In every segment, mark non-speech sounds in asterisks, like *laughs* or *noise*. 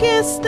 aquí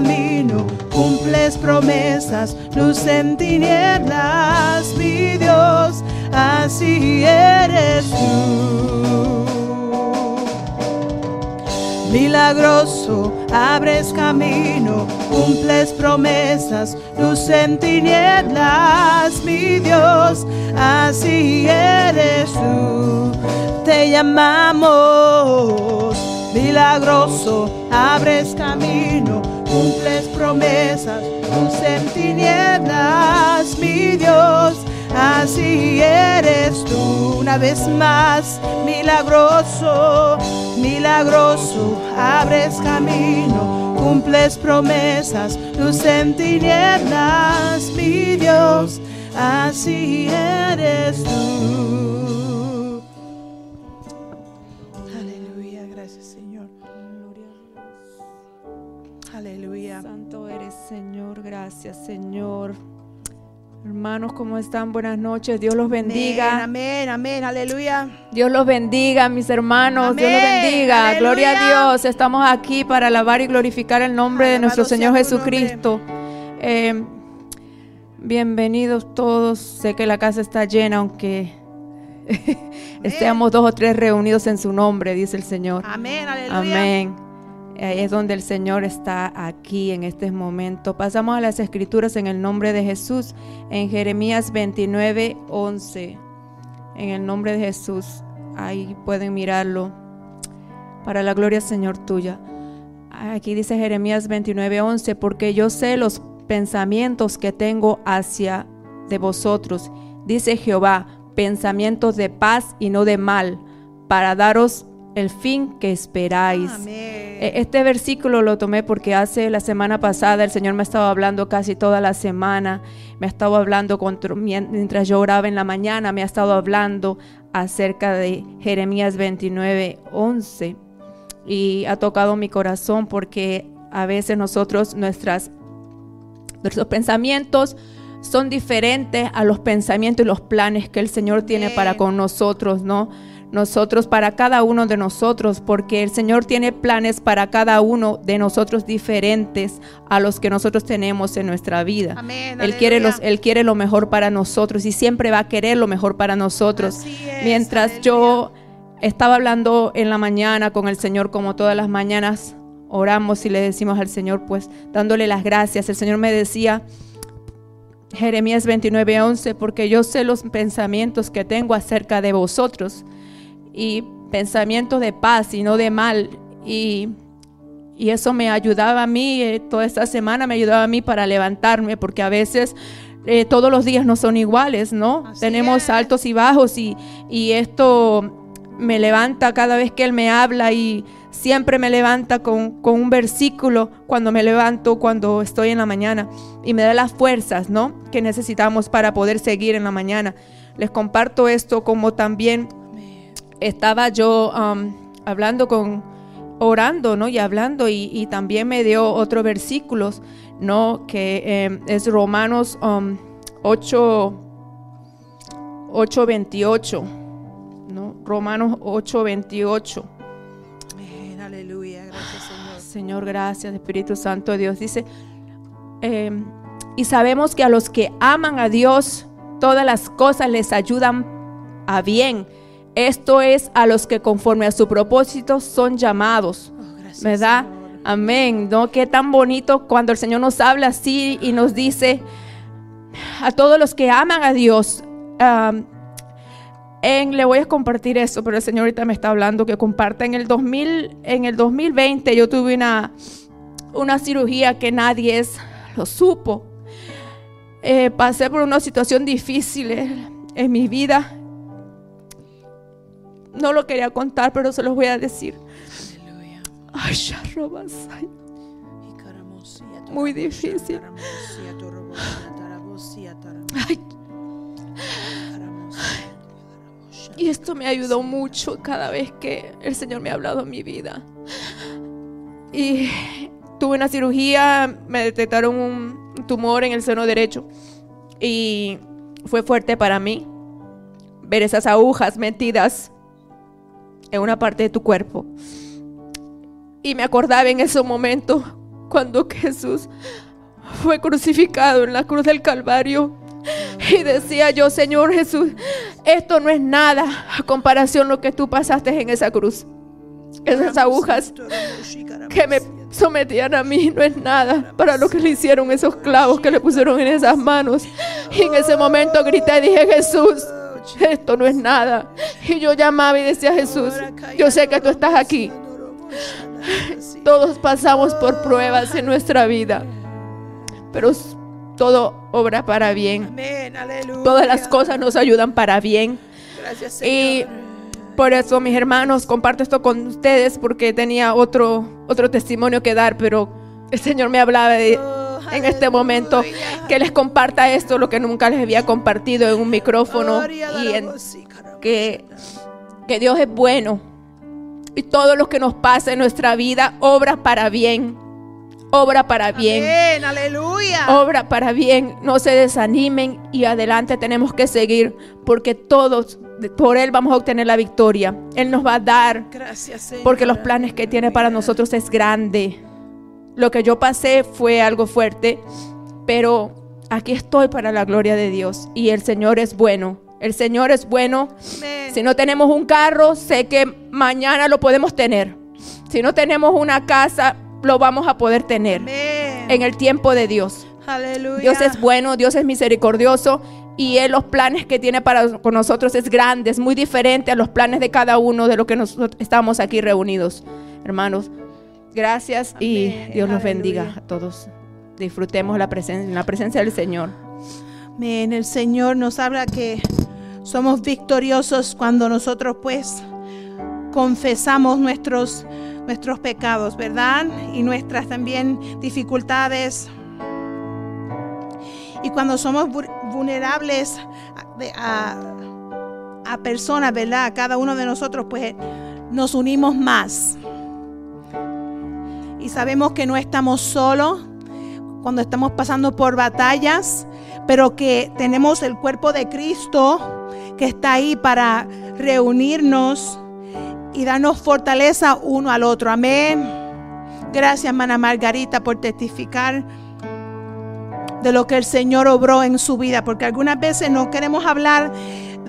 camino, cumples promesas, luz en tinieblas, mi Dios, así eres tú. Milagroso, abres camino, cumples promesas, luz en tinieblas, mi Dios, así eres tú. Te llamamos, milagroso, abres camino, cumples promesas, luz en tinieblas, mi Dios, así eres tú. Una vez más, milagroso, milagroso, abres camino, cumples promesas, luz en tinieblas, mi Dios, así eres tú. Gracias, Señor. Hermanos, ¿cómo están? Buenas noches. Dios los bendiga. Amén, amén, aleluya. Dios los bendiga, mis hermanos. Dios los bendiga. Aleluya. Gloria a Dios. Estamos aquí para alabar y glorificar el nombre de nuestro Señor Jesucristo. Eh, bienvenidos todos. Sé que la casa está llena, aunque *laughs* estemos dos o tres reunidos en su nombre, dice el Señor. Amén, aleluya. Amén. Ahí es donde el Señor está aquí en este momento. Pasamos a las escrituras en el nombre de Jesús, en Jeremías 29, 11. En el nombre de Jesús, ahí pueden mirarlo. Para la gloria, Señor, tuya. Aquí dice Jeremías 29, 11, porque yo sé los pensamientos que tengo hacia de vosotros, dice Jehová, pensamientos de paz y no de mal, para daros el fin que esperáis. Amén. E- Este versículo lo tomé porque hace la semana pasada el Señor me estaba hablando casi toda la semana, me estaba hablando mientras yo oraba en la mañana, me ha estado hablando acerca de Jeremías 29, 11 y ha tocado mi corazón porque a veces nosotros nuestras nuestros pensamientos son diferentes a los pensamientos y los planes que el Señor tiene para con nosotros, ¿no? Nosotros, para cada uno de nosotros, porque el Señor tiene planes para cada uno de nosotros diferentes a los que nosotros tenemos en nuestra vida. Amén, Él quiere, los, él quiere lo mejor para nosotros y siempre va a querer lo mejor para nosotros. Es, Mientras aleluya. yo estaba hablando en la mañana con el Señor, como todas las mañanas, oramos y le decimos al Señor, pues dándole las gracias. El Señor me decía, Jeremías 29, 11, porque yo sé los pensamientos que tengo acerca de vosotros y pensamientos de paz y no de mal. Y, y eso me ayudaba a mí, eh, toda esta semana me ayudaba a mí para levantarme, porque a veces eh, todos los días no son iguales, ¿no? Así Tenemos es. altos y bajos y, y esto me levanta cada vez que Él me habla y siempre me levanta con, con un versículo cuando me levanto, cuando estoy en la mañana y me da las fuerzas, ¿no? Que necesitamos para poder seguir en la mañana. Les comparto esto como también estaba yo um, hablando con, orando, ¿no? Y hablando y, y también me dio otros versículos, ¿no? Que eh, es Romanos um, 8, 8, 28, ¿no? Romanos 8, 28. Amén, aleluya, gracias Señor. Señor, gracias, Espíritu Santo de Dios. Dice, eh, y sabemos que a los que aman a Dios, todas las cosas les ayudan a bien. Esto es a los que conforme a su propósito son llamados. Oh, gracias, ¿Verdad? Señor. Amén. ¿No? Qué tan bonito cuando el Señor nos habla así y nos dice a todos los que aman a Dios. en, le voy a compartir eso, pero el Señor ahorita me está hablando que comparta. En el, 2000, en el 2020 yo tuve una, una cirugía que nadie es, lo supo. Eh, pasé por una situación difícil en, en mi vida. No lo quería contar, pero se los voy a decir. Ay, Muy difícil. Ay. Y esto me ayudó mucho cada vez que el Señor me ha hablado en mi vida. Y tuve una cirugía, me detectaron un tumor en el seno derecho. Y fue fuerte para mí ver esas agujas metidas en una parte de tu cuerpo. Y me acordaba en ese momento cuando Jesús fue crucificado en la cruz del Calvario. Y decía yo, Señor Jesús, esto no es nada a comparación lo que tú pasaste en esa cruz. Esas agujas que me sometían a mí no es nada para lo que le hicieron esos clavos que le pusieron en esas manos. Y en ese momento grité y dije, Jesús, *laughs* esto no es nada. Y yo llamaba y decía, Jesús, yo sé que tú estás aquí. *laughs* Todos pasamos por pruebas en nuestra vida, pero todo obra para bien. Todas las cosas nos ayudan para bien. Y por eso, mis hermanos, comparto esto con ustedes porque tenía otro, otro testimonio que dar, pero el Señor me hablaba de, en este momento que les comparta esto, lo que nunca les había compartido en un micrófono y en- que, que Dios es bueno y todo lo que nos pasa en nuestra vida obra para bien, obra para bien. Amén, aleluya. obra para bien, no se desanimen y adelante tenemos que seguir porque todos por Él vamos a obtener la victoria. Él nos va a dar Gracias, Señor. porque los planes que tiene para nosotros es grande. Lo que yo pasé fue algo fuerte, pero aquí estoy para la gloria de Dios y el Señor es bueno. El Señor es bueno. Si no tenemos un carro, sé que mañana lo podemos tener. Si no tenemos una casa, lo vamos a poder tener en el tiempo de Dios. Aleluya. Dios es bueno, Dios es misericordioso y Él los planes que tiene para con nosotros es grande, es muy diferente a los planes de cada uno de los que nosotros estamos aquí reunidos. Hermanos, gracias y. Dios los bendiga Aleluya. a todos. Disfrutemos la presencia, la presencia del Señor. Amén. El Señor nos habla que somos victoriosos cuando nosotros pues confesamos nuestros nuestros pecados, ¿verdad? Y nuestras también dificultades. Y cuando somos vu- vulnerables a, a- a personas, ¿verdad? Cada uno de nosotros pues nos unimos más. Y sabemos que no estamos solos cuando estamos pasando por batallas, pero que tenemos el cuerpo de Cristo que está ahí para reunirnos y darnos fortaleza uno al otro. Amén. Gracias, hermana Margarita, por testificar de lo que el Señor obró en su vida, porque algunas veces no queremos hablar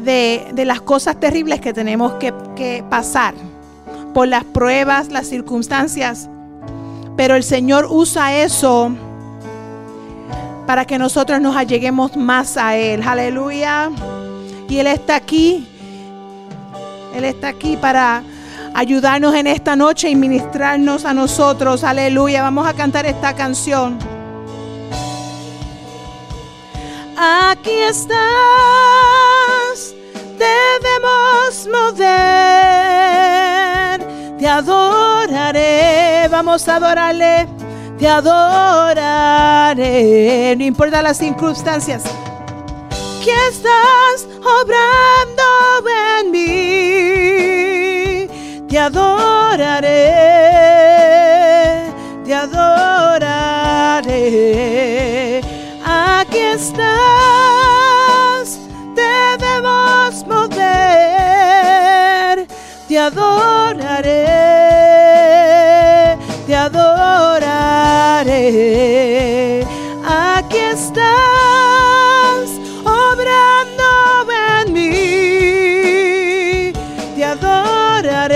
de, las cosas terribles que tenemos que, que pasar, por las pruebas, las circunstancias, pero el Señor usa eso para que nosotros nos alleguemos más a Él. Aleluya. Y Él está aquí. Él está aquí para ayudarnos en esta noche y ministrarnos a nosotros. Aleluya. Vamos a cantar esta canción. Aquí estás, debemos mover. Te adoraré, vamos a adorarle. Te adoraré, no importa las circunstancias. Que estás obrando en mí. Te adoraré, te adoraré. Aquí estás, Te adoraré, te adoraré. Aquí estás, obrando en mí. Te adoraré,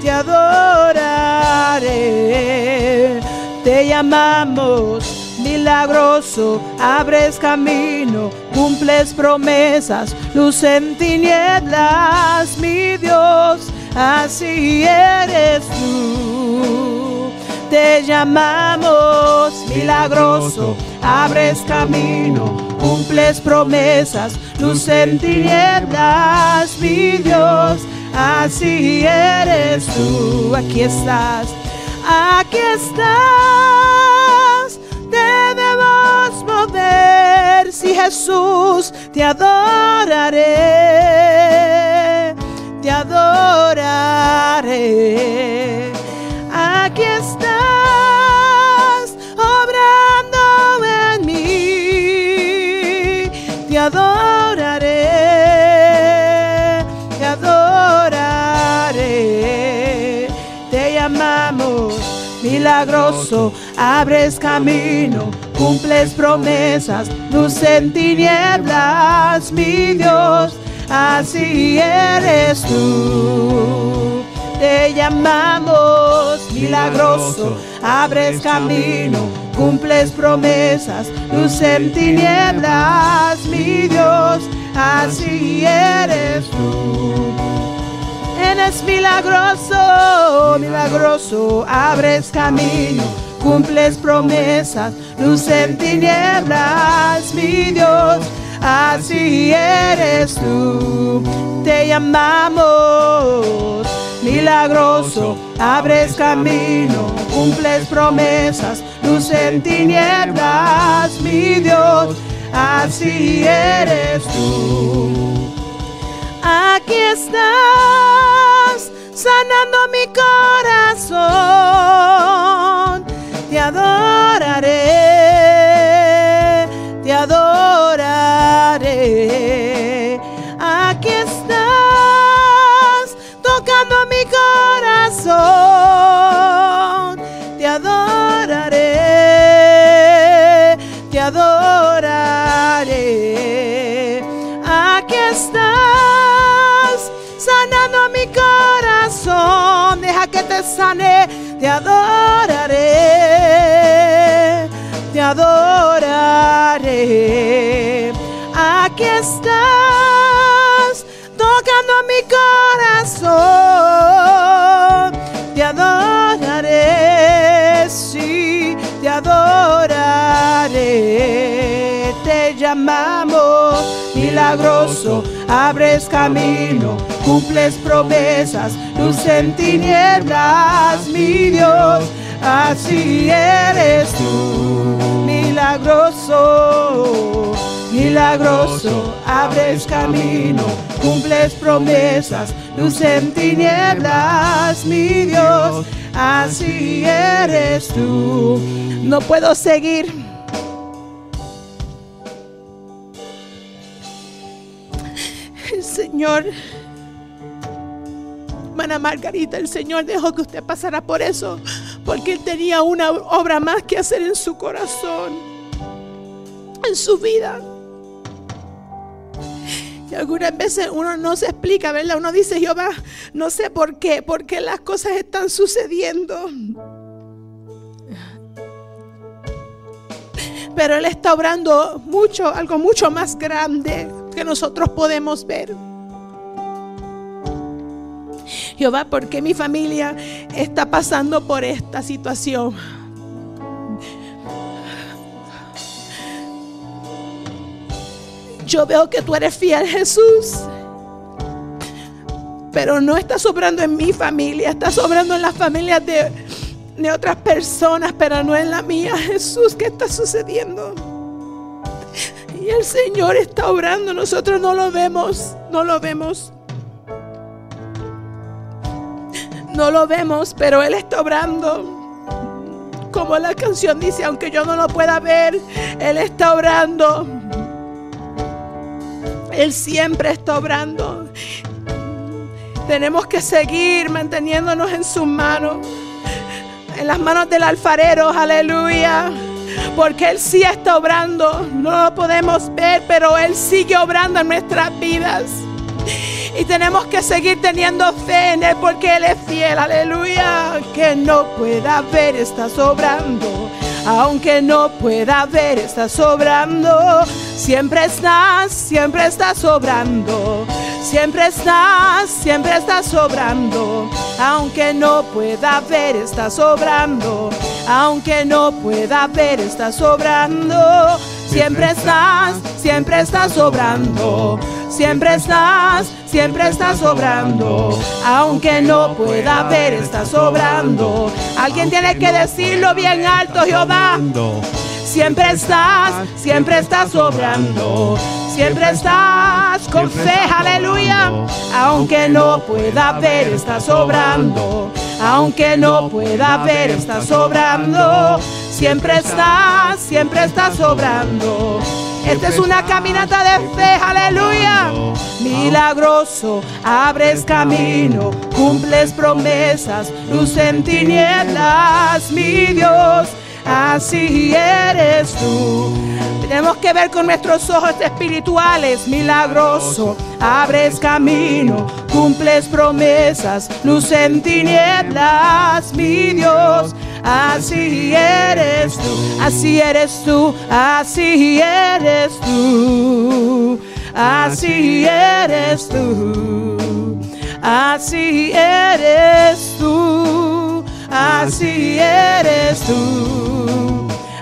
te adoraré. Te llamamos milagroso, abres camino, cumples promesas, luz en tinieblas, mi Dios, así eres tú. te llamamos milagroso, abres camino, cumples promesas, luz en tinieblas, mi Dios, así eres tú, aquí estás, aquí estás, debemos mover, si Jesús, te adoraré, te adoraré aquí estás obrando en mí. Te adoraré, te adoraré. Te llamamos milagroso, abres camino, cumples promesas, luz en tinieblas, mi Dios, así eres tú te llamamos milagroso, abres camino, cumples promesas, luz en tinieblas, mi Dios, así eres tú. Eres milagroso, milagroso, abres camino, cumples promesas, luz en tinieblas, mi Dios, así eres tú. Te llamamos milagroso, abres camino, cumples promesas, luz en tinieblas, mi Dios, así eres tú. Aquí estás, sanando mi corazón, te adoraré, te adoraré. Aquí estás, tocando mi corazón, te adoraré, te adoraré. Aquí estás, sanando mi corazón, deja que te sane, te adoraré, te adoraré. Aquí estás, tocando mi corazón, te adoraré, sí, te adoraré. Te llamamos milagroso, abres camino, cumples promesas, luz en tinieblas, mi Dios, así eres tú, milagroso. Milagroso, abres camino, cumples promesas, luz en tinieblas, mi Dios, así eres tú. No puedo seguir. Señor, hermana Margarita, el Señor dejó que usted pasara por eso, porque Él tenía una obra más que hacer en su corazón, en su vida. Y algunas veces uno no se explica, ¿verdad? Uno dice, Jehová, no sé por qué, por qué las cosas están sucediendo. Pero Él está obrando mucho, algo mucho más grande que nosotros podemos ver. Jehová, ¿por qué mi familia está pasando por esta situación? Yo veo que tú eres fiel, Jesús. Pero no está sobrando en mi familia, está sobrando en las familias de, de otras personas, pero no en la mía. Jesús, ¿qué está sucediendo? Y el Señor está obrando, nosotros no lo vemos, no lo vemos. No lo vemos, pero Él está obrando. Como la canción dice, aunque yo no lo pueda ver, Él está obrando. Él siempre está obrando. Tenemos que seguir manteniéndonos en sus manos. En las manos del alfarero, aleluya. Porque Él sí está obrando. No lo podemos ver, pero Él sigue obrando en nuestras vidas. Y tenemos que seguir teniendo fe en Él porque Él es fiel, aleluya. Que no pueda ver, está sobrando. Aunque no pueda ver, está sobrando. Siempre estás, siempre estás sobrando. Siempre estás, siempre estás sobrando, aunque no pueda ver, estás sobrando, aunque no pueda ver, estás sobrando. Siempre estás, siempre estás sobrando, siempre estás, siempre estás sobrando, aunque no pueda ver, estás sobrando. Alguien tiene que decirlo bien alto, Jehová. Siempre estás, siempre estás sobrando. Siempre estás con fe, aleluya. Aunque no pueda ver, está sobrando. Aunque no pueda ver, está sobrando. Siempre estás, siempre estás sobrando. Esta es una caminata de fe, aleluya. Milagroso, abres camino, cumples promesas, luz en tinieblas, mi Dios así eres tú. Tenemos que ver con nuestros ojos espirituales, milagroso, abres camino, cumples promesas, luz en tinieblas, mi Dios. Así eres tú, así eres tú, así eres tú, así eres tú, así eres tú, así eres tú, así eres tú,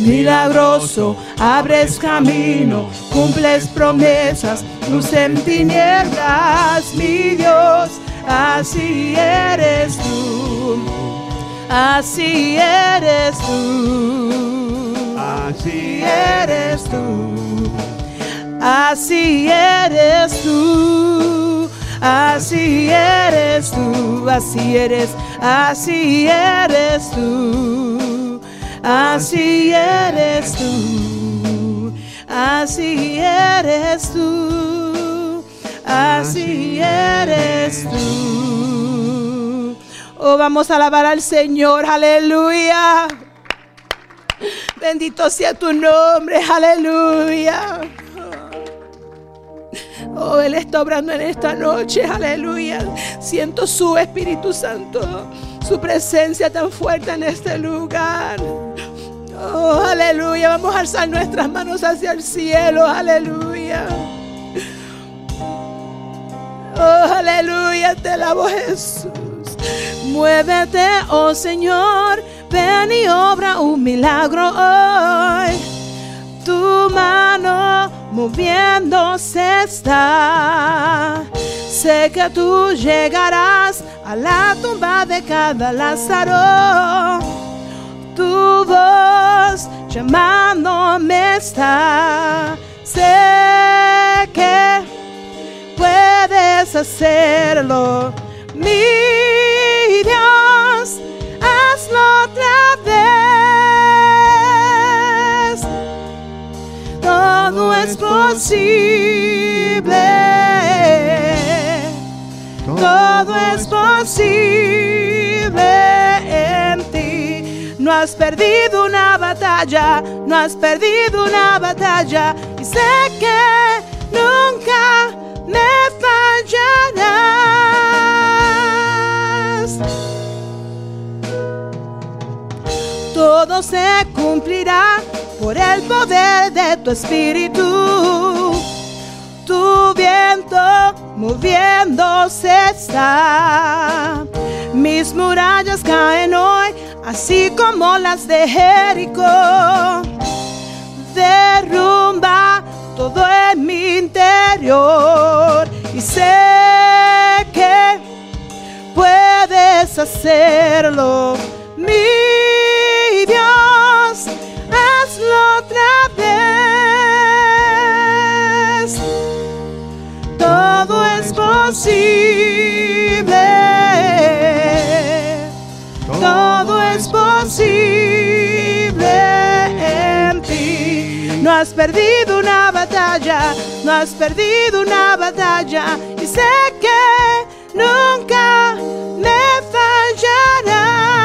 milagroso, abres camino, cumples promesas, luz en tinieblas, mi Dios, así eres tú, así eres tú, así eres tú. Así eres tú, así eres tú, así eres, así eres tú, así eres tú, así eres tú, así eres tú. Oh, vamos a alabar al Señor, aleluya. Bendito sea tu nombre, aleluya. Oh, Él está obrando en esta noche, aleluya. Siento su Espíritu Santo, su presencia tan fuerte en este lugar. Oh, aleluya. Vamos a alzar nuestras manos hacia el cielo, aleluya. Oh, aleluya, te alabo Jesús. Muévete, oh Señor, ven y obra un milagro hoy. Tu mano moviéndose está. Sé que tú llegarás a la tumba de cada Lázaro. Tu voz llamándome está. Sé que puedes hacerlo, mi Dios, hazlo otra vez. Todo es posible, todo es posible. No has perdido una batalla, no has perdido una batalla y sé que nunca me fallarás. Todo se cumplirá por el poder de tu espíritu. Tu viento moviéndose está. Mis murallas caen hoy, así como las de Jericó. Derrumba todo en mi interior y sé que puedes hacerlo, mi Dios, hazlo otra vez. Posible, todo es posible en ti. No has perdido una batalla, no has perdido una batalla y sé que nunca me fallarás.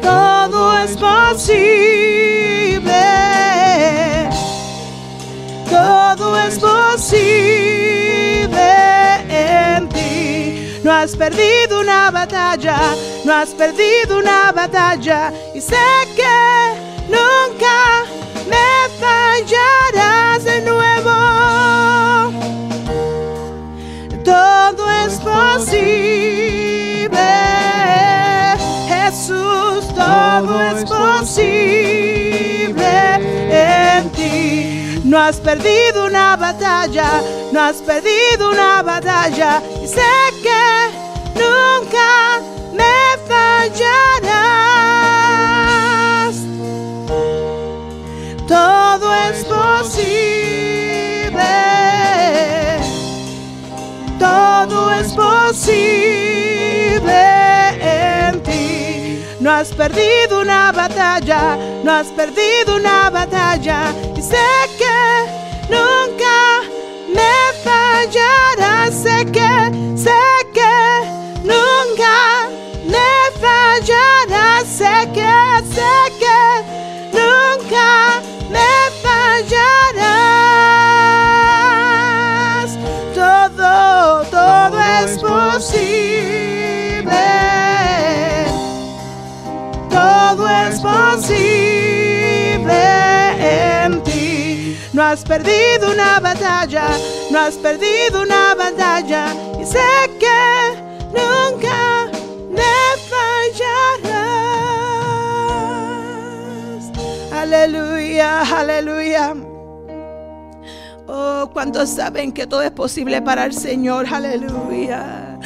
Todo es posible. Todo es posible en ti. No has perdido una batalla, no has perdido una batalla. Y sé que nunca me fallarás has perdido una batalla, no has perdido una batalla. Y sé que nunca me fallarás. Todo es posible. Todo es posible en ti. No has perdido una batalla, no has perdido una batalla. Y sé nunca me fallarás. Sé que, sé No has perdido una batalla, no has perdido una batalla. Y sé que nunca me fallarás. Aleluya, aleluya. Oh, cuando saben que todo es posible para el Señor, aleluya.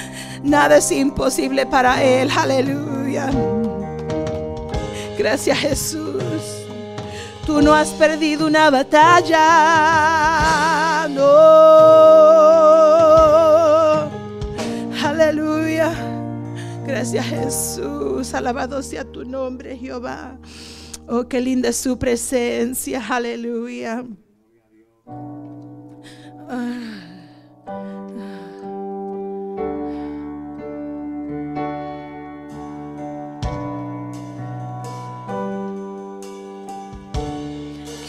Nada es imposible para Él, aleluya. Gracias Jesús. Tú no has perdido una batalla. No. Aleluya. Gracias Jesús. Alabado sea tu nombre, Jehová. Oh, qué linda es su presencia. Aleluya.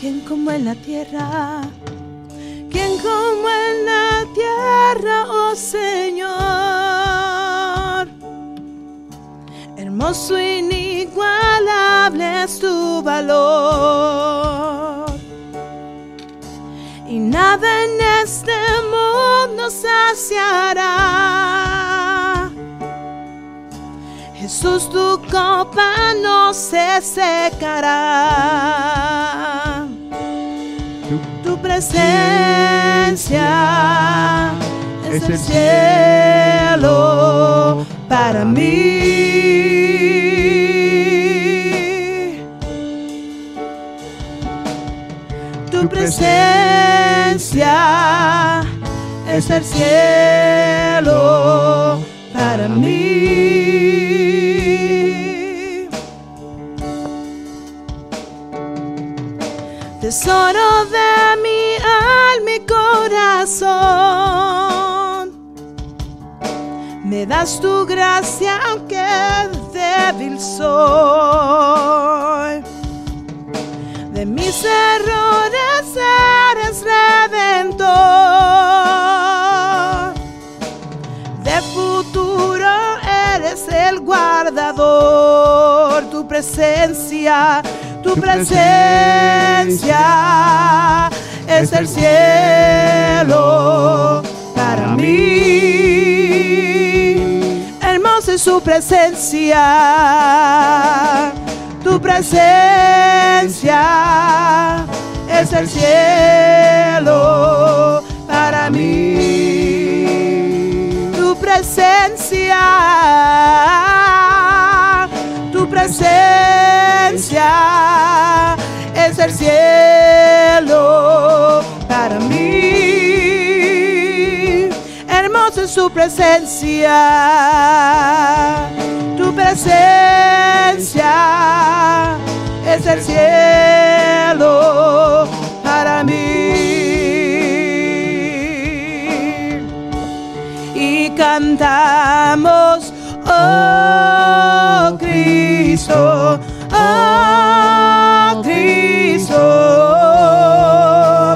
¿Quién como en la tierra? ¿Quién como en la tierra, oh Señor? Hermoso inigualable es tu valor. Y nada en este mundo saciará. Jesús, tu copa no se secará. Presencia es el cielo para mí. Tu presencia es el cielo para mí. Tesoro de Me das tu gracia aunque débil soy. De mis errores eres redentor. De futuro eres el guardador. Tu presencia, tu presencia es el cielo para mí. Su presencia, tu presencia es el cielo para mí. Tu presencia, tu presencia es el cielo para mí. Es su presencia, tu presencia es el cielo para mí. cantamos, oh Cristo, oh Cristo,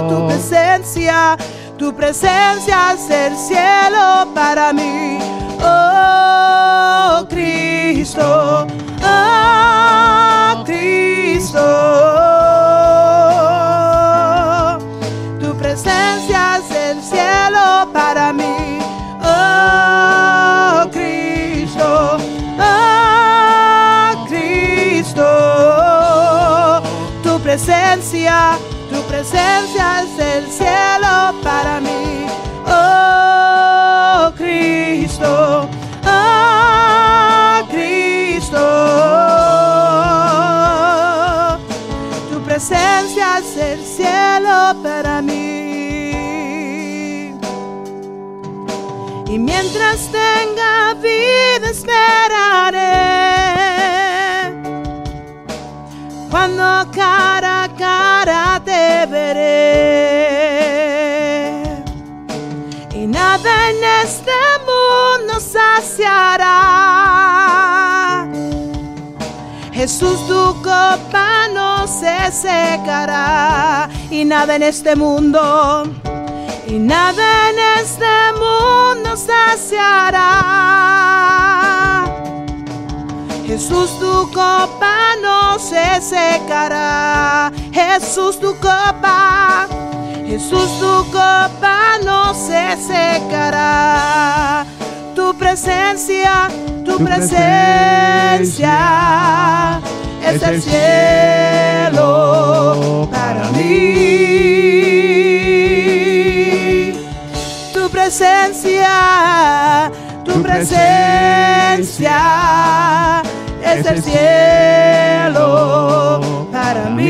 tu presencia, tu presencia es el cielo para mí, oh Cristo, oh Cristo. Tu presencia es el cielo para mí, oh Cristo, oh Cristo. Tu presencia, presencia es el cielo para mí, oh Cristo, oh Cristo. Tu presencia es el cielo para mí. Y mientras tenga vida esperaré. Cuando cara cara te veré. Y nada en este mundo saciará. Jesús, tu copa no se secará y nada en este mundo, y nada en este mundo saciará. Jesús, tu copa no se secará. Jesús, tu copa, Jesús, tu copa no se secará. Tu presencia, tu, Tu presencia es el cielo para mí. Tu presencia, tu Tu presencia es el cielo para mí.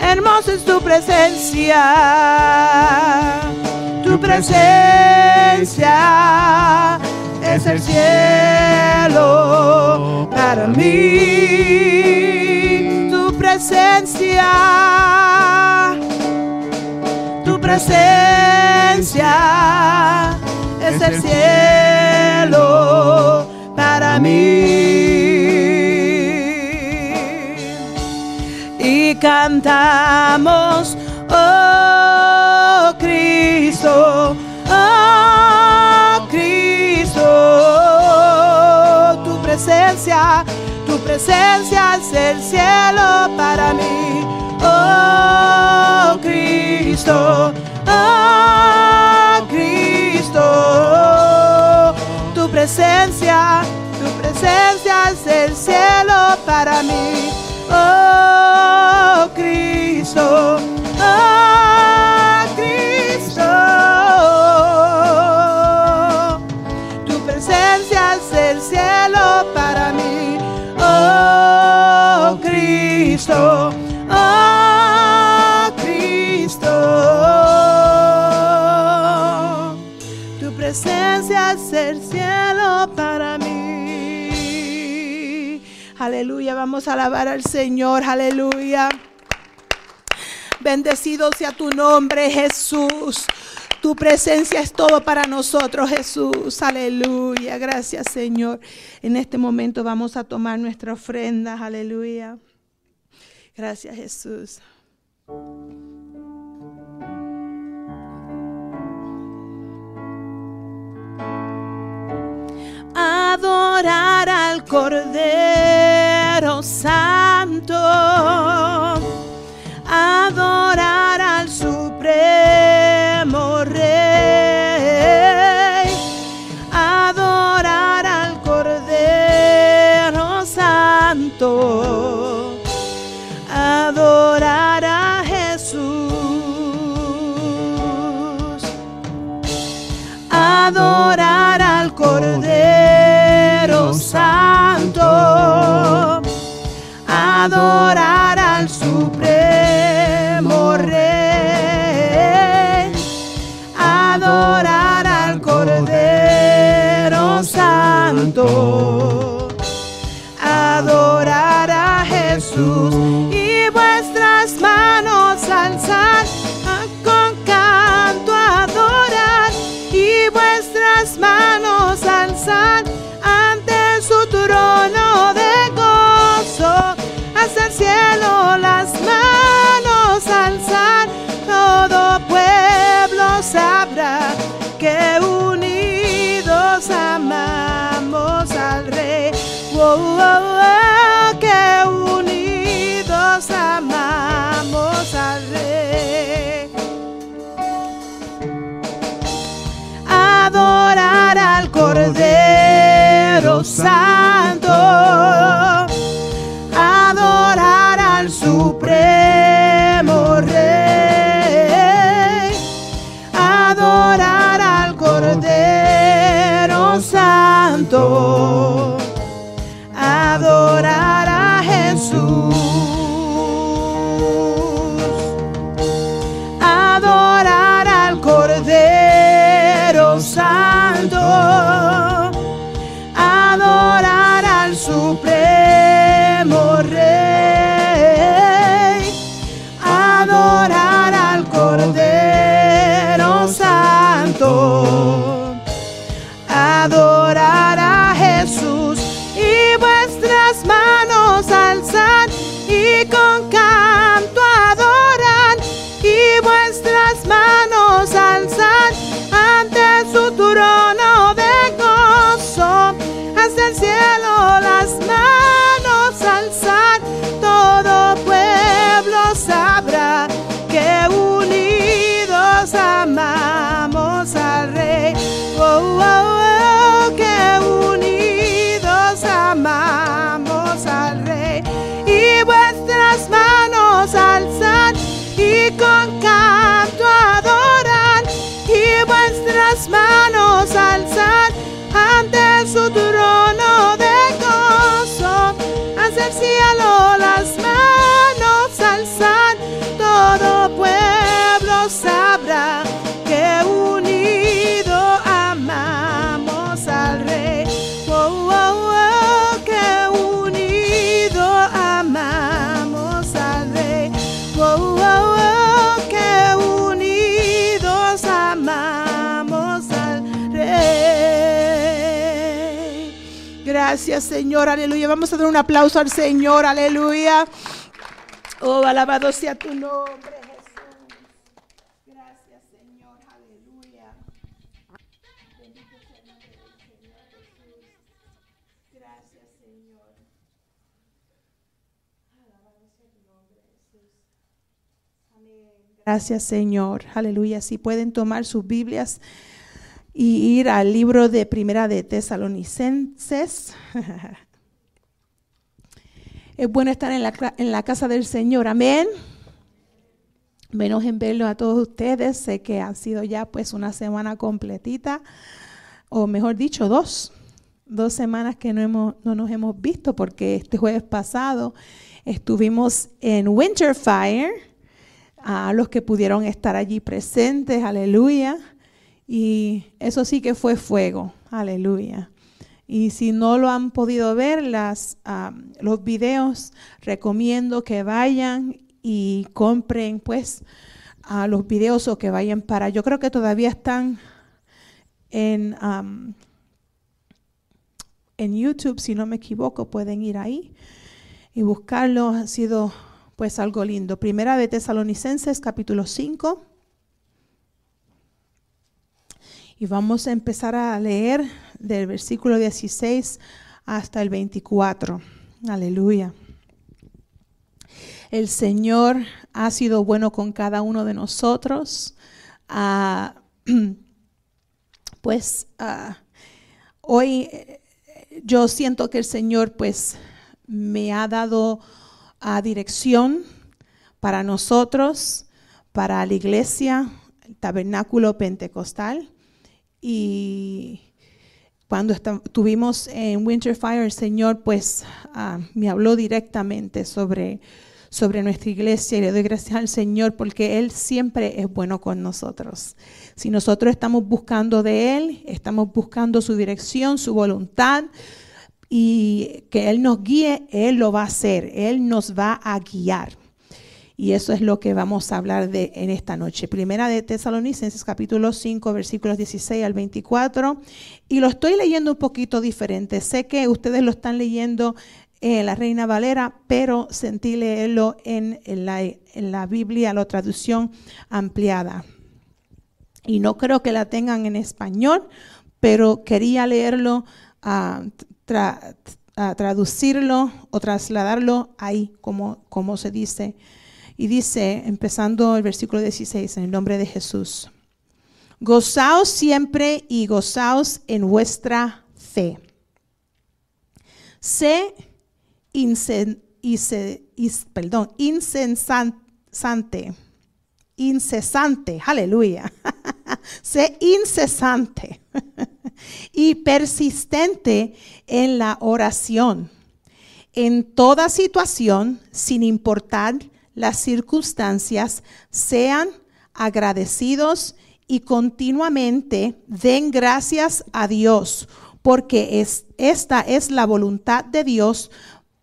Hermosa es tu presencia, tu presencia es el cielo para mí. Tu presencia, tu presencia es el cielo para mí. Y cantamos, oh Cristo, oh Cristo, tu presencia, tu presencia es el cielo para mí, oh Cristo, oh Cristo, presencia, tu presencia es el cielo para mí, oh Cristo, oh Cristo, tu presencia presencia es el cielo para mí. Aleluya, vamos a alabar al Señor, aleluya. Bendecido sea tu nombre, Jesús. Tu presencia es todo para nosotros, Jesús. Aleluya. Gracias, Señor. En este momento vamos a tomar nuestra ofrenda. Aleluya. Gracias, Jesús. Adorar al Cordero Santo. Adorar al Supremo gracias Señor. Aleluya. Vamos a dar un aplauso al Señor. Aleluya. Oh alabado sea tu nombre. Gracias, Señor. Aleluya. Si pueden tomar sus Biblias y ir al libro de Primera de Tesalonicenses. *laughs* Es bueno estar en la, en la casa del Señor. Amén. Menos en verlo a todos ustedes. Sé que ha sido ya pues una semana completita, o mejor dicho, dos. Dos semanas que no, hemos, no nos hemos visto porque este jueves pasado estuvimos en Winterfire. A los que pudieron estar allí presentes, aleluya. Y eso sí que fue fuego, aleluya. Y si no lo han podido ver, las, um, los videos, recomiendo que vayan y compren pues a los videos o que vayan para, yo creo que todavía están en, um, en YouTube, si no me equivoco, pueden ir ahí y buscarlo. Ha sido pues algo lindo. Primera de Tesalonicenses capítulo 5. Y vamos a empezar a leer del versículo 16 hasta el 24. Aleluya. El Señor ha sido bueno con cada uno de nosotros. Ah, *clears throat* pues ah, hoy eh, yo siento que el Señor pues me ha dado ah, dirección para nosotros, para la iglesia, el tabernáculo pentecostal. Y cuando estuvimos en Winterfire, el Señor pues me habló directamente sobre sobre nuestra iglesia y le doy gracias al Señor porque Él siempre es bueno con nosotros. Si nosotros estamos buscando de Él, estamos buscando su dirección, su voluntad y que Él nos guíe, Él lo va a hacer, Él nos va a guiar. Y eso es lo que vamos a hablar de en esta noche. Primera de Tesalonicenses capítulo 5 versículos 16 al 24. Y lo estoy leyendo un poquito diferente. Sé que ustedes lo están leyendo en la Reina Valera, pero sentí leerlo en, la, Biblia, la traducción ampliada. Y no creo que la tengan en español, pero quería leerlo uh, tra, a traducirlo o trasladarlo ahí, como se dice. Y dice, empezando el versículo 16, en el nombre de Jesús. Gozaos siempre y gozaos en vuestra fe. Sé perdón, incesante, incesante, aleluya. *laughs* sé incesante *laughs* y persistente en la oración. En toda situación, sin importar las circunstancias, sean agradecidos y continuamente den gracias a Dios, porque es, esta es la voluntad de Dios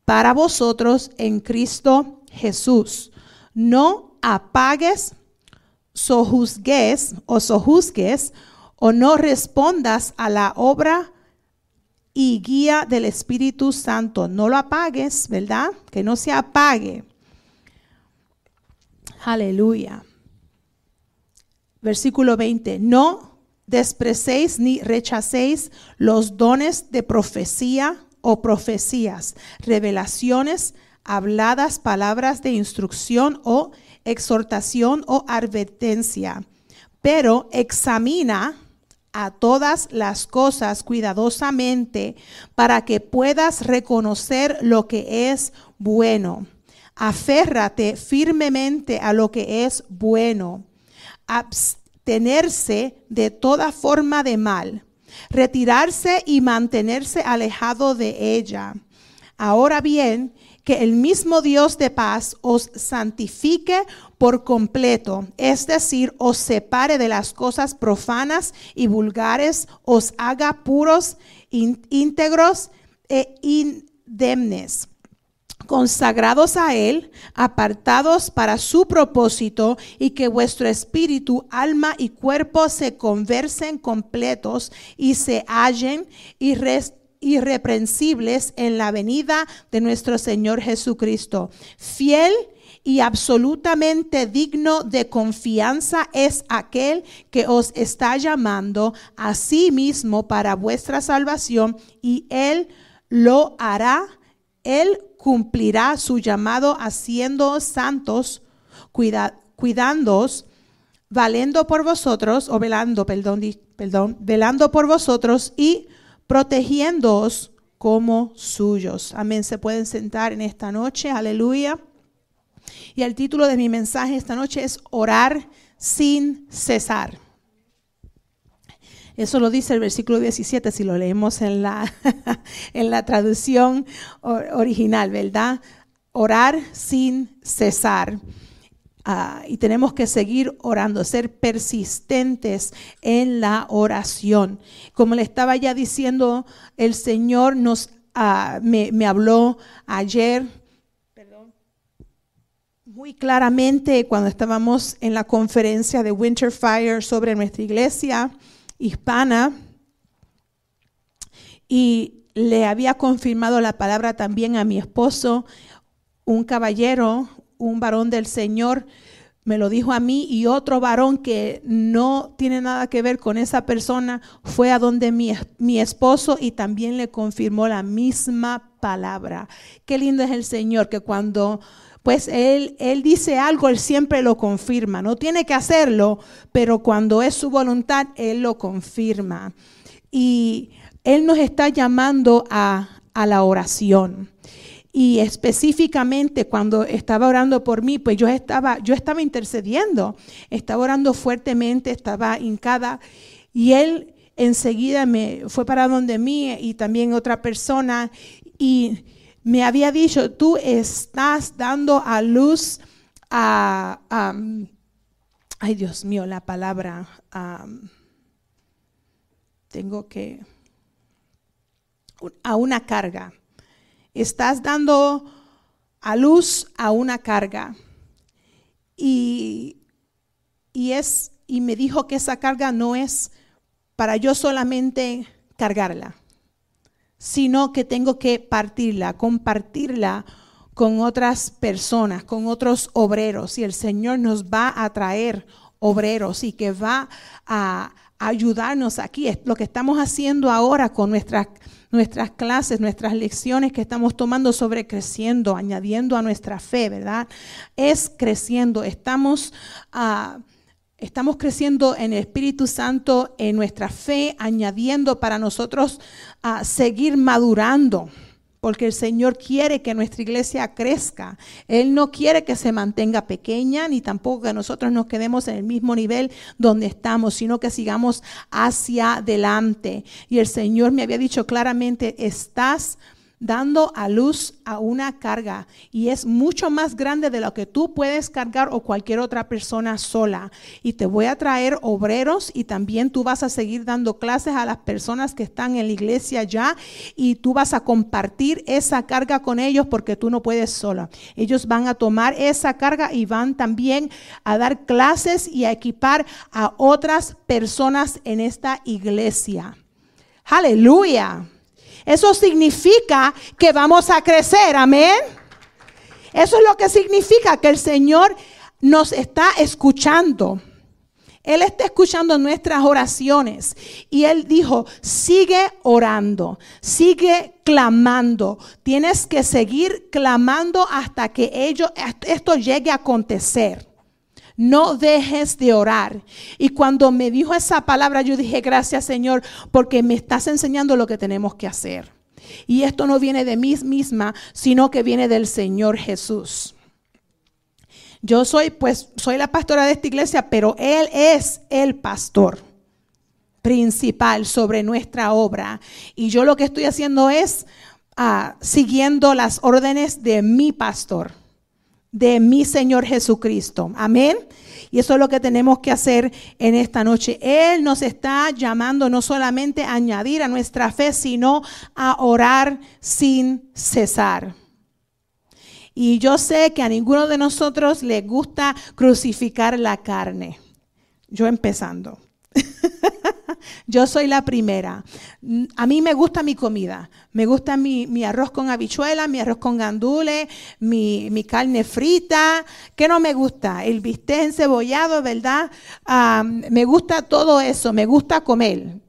para vosotros en Cristo Jesús. No apagues, sojuzgues o sojuzgues o no respondas a la obra y guía del Espíritu Santo. No lo apagues, ¿verdad? Que no se apague. Aleluya. Versículo 20. No desprecéis ni rechacéis los dones de profecía o profecías, revelaciones, habladas palabras de instrucción o exhortación o advertencia. Pero examina a todas las cosas cuidadosamente para que puedas reconocer lo que es bueno. Aférrate firmemente a lo que es bueno. Abstenerse de toda forma de mal. Retirarse y mantenerse alejado de ella. Ahora bien, que el mismo Dios de paz os santifique por completo, es decir, os separe de las cosas profanas y vulgares, os haga puros, íntegros e indemnes consagrados a Él, apartados para su propósito, y que vuestro espíritu, alma y cuerpo se conversen completos y se hallen irreprensibles en la venida de nuestro Señor Jesucristo. Fiel y absolutamente digno de confianza es aquel que os está llamando a sí mismo para vuestra salvación y él lo hará. Él cumplirá su llamado haciendo santos, cuida, cuidándoos, valiendo por vosotros, o velando, perdón, perdón, velando por vosotros y protegiéndoos como suyos. Amén. Se pueden sentar en esta noche. Aleluya. Y el título de mi mensaje esta noche es Orar sin cesar. Eso lo dice el versículo 17 si lo leemos en la, *laughs* en la traducción original, ¿verdad? Orar sin cesar. Ah, y tenemos que seguir orando, ser persistentes en la oración. Como le estaba ya diciendo, el Señor nos, uh, me, me, habló ayer muy claramente cuando estábamos en la conferencia de Winter Fire sobre nuestra iglesia hispana. Y le había confirmado la palabra también a mi esposo, un caballero, un varón del Señor me lo dijo a mí y otro varón que no tiene nada que ver con esa persona fue a donde mi, mi, esposo y también le confirmó la misma palabra. Qué lindo es el Señor que cuando pues él, él dice algo, él siempre lo confirma. No tiene que hacerlo, pero cuando es su voluntad, él lo confirma. Y él nos está llamando a, a la oración. Y específicamente cuando estaba orando por mí, pues yo estaba, yo estaba intercediendo, estaba orando fuertemente, estaba hincada y él enseguida me fue para donde mí y también otra persona y me había dicho, tú estás dando a luz a, ay Dios mío, la palabra, tengo que, a una carga estás dando a luz a una carga. Y, y, es, y me dijo que esa carga no es para yo solamente cargarla, sino que tengo que partirla, compartirla con otras personas, con otros obreros. Y el Señor nos va a traer obreros y que va a, ayudarnos aquí. Lo que estamos haciendo ahora con nuestras, nuestras clases, nuestras lecciones que estamos tomando sobre creciendo, añadiendo a nuestra fe, ¿verdad? Es creciendo. Estamos... Uh, Estamos creciendo en el Espíritu Santo, en nuestra fe, añadiendo para nosotros a seguir madurando, porque el Señor quiere que nuestra iglesia crezca. Él no quiere que se mantenga pequeña, ni tampoco que nosotros nos quedemos en el mismo nivel donde estamos, sino que sigamos hacia adelante. Y el Señor me había dicho claramente, estás dando a luz a una carga y es mucho más grande de lo que tú puedes cargar o cualquier otra persona sola. Y te voy a traer obreros y también tú vas a seguir dando clases a las personas que están en la iglesia ya y tú vas a compartir esa carga con ellos porque tú no puedes sola. Ellos van a tomar esa carga y van también a dar clases y a equipar a otras personas en esta iglesia. Aleluya. Eso significa que vamos a crecer, amén. Eso es lo que significa que el Señor nos está escuchando. Él está escuchando nuestras oraciones y Él dijo, sigue orando, sigue clamando. Tienes que seguir clamando hasta que ello, esto llegue a acontecer. No dejes de orar. Y cuando me dijo esa palabra, yo dije, gracias Señor, porque me estás enseñando lo que tenemos que hacer. Y esto no viene de mí misma, sino que viene del Señor Jesús. Yo soy, pues, soy la pastora de esta iglesia, pero Él es el pastor principal sobre nuestra obra. Y yo lo que estoy haciendo es ah, siguiendo las órdenes de mi pastor de mi Señor Jesucristo. Amén. Y eso es lo que tenemos que hacer en esta noche. Él nos está llamando no solamente a añadir a nuestra fe, sino a orar sin cesar. Y yo sé que a ninguno de nosotros le gusta crucificar la carne. Yo empezando. *laughs* Yo soy la primera. A mí me gusta mi comida. Me gusta mi, arroz con habichuela, mi arroz con gandules, mi, carne frita. ¿Qué no me gusta? El bistec encebollado, ¿verdad? Me gusta todo eso. Me gusta comer.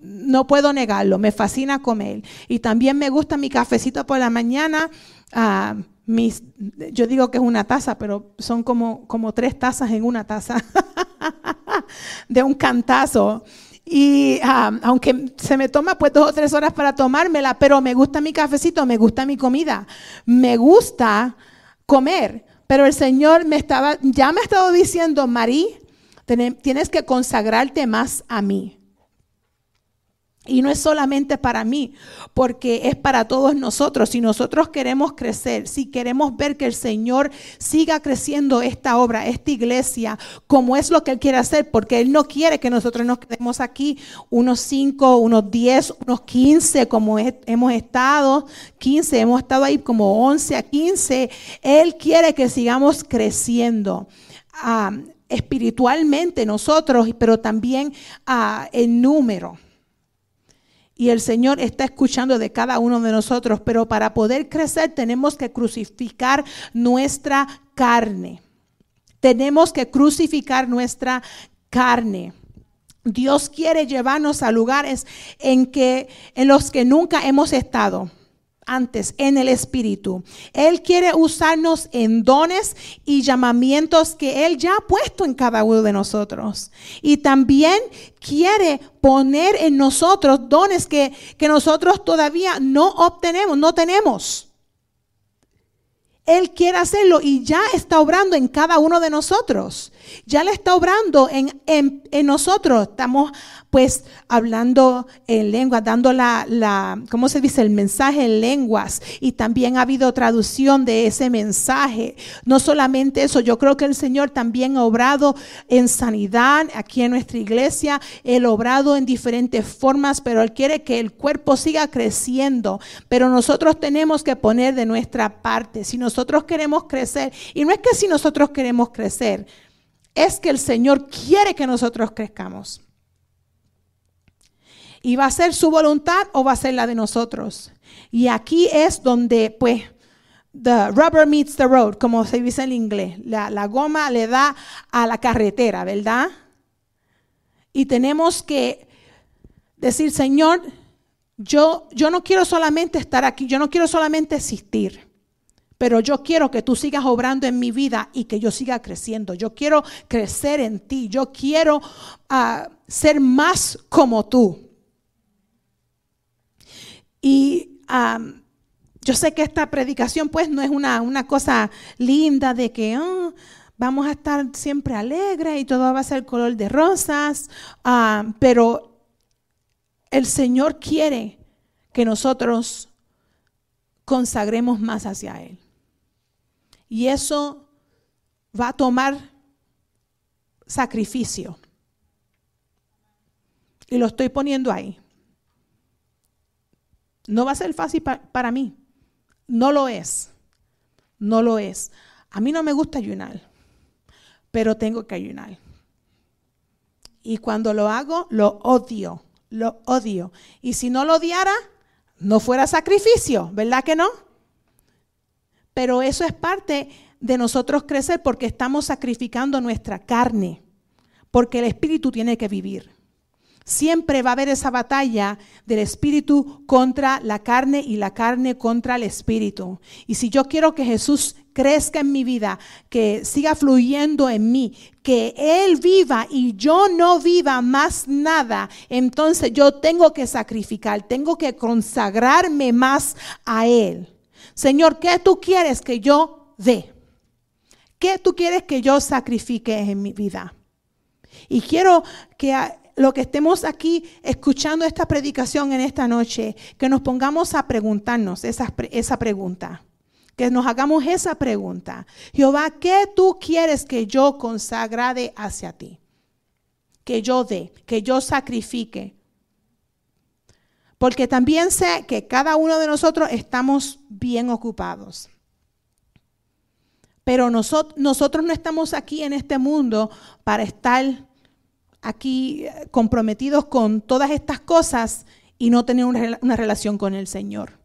No puedo negarlo. Me fascina comer. Y también me gusta mi cafecito por la mañana. Ah, yo digo que es una taza, pero son como, como tres tazas en una taza *laughs* de un cantazo. Y ah, aunque se me toma pues dos o tres horas para tomármela, pero me gusta mi cafecito, me gusta mi comida, me gusta comer. Pero el Señor me estaba, ya me ha estado diciendo, Marí, tienes que consagrarte más a mí. Y no es solamente para mí, porque es para todos nosotros. Si nosotros queremos crecer, si queremos ver que el Señor siga creciendo esta obra, esta iglesia, como es lo que Él quiere hacer, porque Él no quiere que nosotros nos quedemos aquí unos 5, unos 10, unos 15, como hemos estado, 15, hemos estado ahí como 11 a 15. Él quiere que sigamos creciendo. Ah, espiritualmente nosotros, pero también uh, en número. Y el Señor está escuchando de cada uno de nosotros, pero para poder crecer tenemos que crucificar nuestra carne. Tenemos que crucificar nuestra carne. Dios quiere llevarnos a lugares en que en los que nunca hemos estado antes en el Espíritu. Él quiere usarnos en dones y llamamientos que Él ya ha puesto en cada uno de nosotros. Y también quiere poner en nosotros dones que, que nosotros todavía no obtenemos, no tenemos. Él quiere hacerlo y ya está obrando en cada uno de nosotros. Ya le está obrando en, en, nosotros. Estamos pues hablando en lengua, dando la, la, ¿cómo se dice? El mensaje en lenguas. Y también ha habido traducción de ese mensaje. No solamente eso, yo creo que el Señor también ha obrado en sanidad aquí en nuestra iglesia. Ha obrado en diferentes formas, pero Él quiere que el cuerpo siga creciendo. Pero nosotros tenemos que poner de nuestra parte. Si nosotros queremos crecer, y no es que si nosotros queremos crecer, es que el Señor quiere que nosotros crezcamos. ¿Y va a ser su voluntad o va a ser la de nosotros? Y aquí es donde, pues, the rubber meets the road, como se dice en inglés. La, goma le da a la carretera, ¿verdad? Y tenemos que decir, Señor, yo, yo no quiero solamente estar aquí, yo no quiero solamente existir, pero yo quiero que tú sigas obrando en mi vida y que yo siga creciendo. Yo quiero crecer en ti, yo quiero ah, ser más como tú. Y yo sé que esta predicación pues no es una, una cosa linda de que... Ah, vamos a estar siempre alegres y todo va a ser color de rosas, pero el Señor quiere que nosotros consagremos más hacia Él. Y eso va a tomar sacrificio. Y lo estoy poniendo ahí. No va a ser fácil para mí. No lo es. No lo es. A mí no me gusta ayunar, pero tengo que ayunar. Y cuando lo hago, lo odio lo odio. Y si no lo odiara, no fuera sacrificio, ¿verdad que no? Pero eso es parte de nosotros crecer porque estamos sacrificando nuestra carne, porque el espíritu tiene que vivir. Siempre va a haber esa batalla del espíritu contra la carne y la carne contra el espíritu. Y si yo quiero que Jesús crezca en mi vida, que siga fluyendo en mí, que Él viva y yo no viva más nada, entonces yo tengo que sacrificar, tengo que consagrarme más a Él. Señor, ¿qué tú quieres que yo dé? ¿Qué tú quieres que yo sacrifique en mi vida? Y quiero que lo que estemos aquí escuchando esta predicación en esta noche, que nos pongamos a preguntarnos esa, esa pregunta. Que nos hagamos esa pregunta. Jehová, ¿qué tú quieres que yo consagrade hacia ti? Que yo dé, que yo sacrifique. Porque también sé que cada uno de nosotros estamos bien ocupados. Pero nosotros, nosotros no estamos aquí en este mundo para estar aquí comprometidos con todas estas cosas y no tener una, relación con el Señor.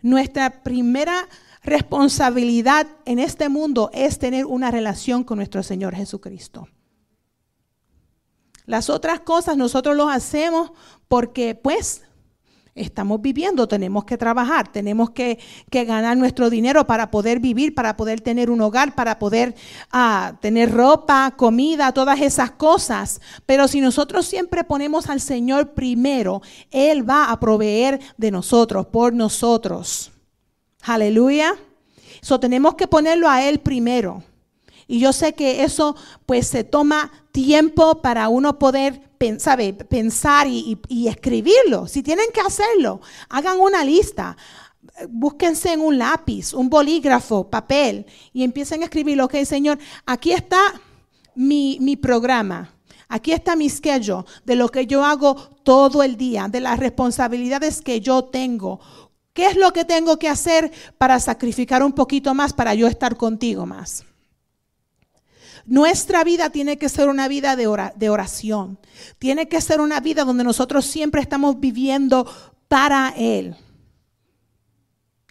Nuestra primera responsabilidad en este mundo es tener una relación con nuestro Señor Jesucristo. Las otras cosas nosotros lo hacemos porque pues estamos viviendo, tenemos que trabajar, tenemos que, ganar nuestro dinero para poder vivir, para poder tener un hogar, para poder ah, tener ropa, comida, todas esas cosas. Pero si nosotros siempre ponemos al Señor primero, Él va a proveer de nosotros, por nosotros. Aleluya. So tenemos que ponerlo a Él primero. Y yo sé que eso pues se toma tiempo para uno poder pensar y, escribirlo. Si tienen que hacerlo, hagan una lista. Búsquense en un lápiz, un bolígrafo, papel y empiecen a escribir, ok, Señor, aquí está mi, mi programa. Aquí está mi schedule de lo que yo hago todo el día, de las responsabilidades que yo tengo. ¿Qué es lo que tengo que hacer para sacrificar un poquito más para yo estar contigo más? Nuestra vida tiene que ser una vida de, oración. Tiene que ser una vida donde nosotros siempre estamos viviendo para Él.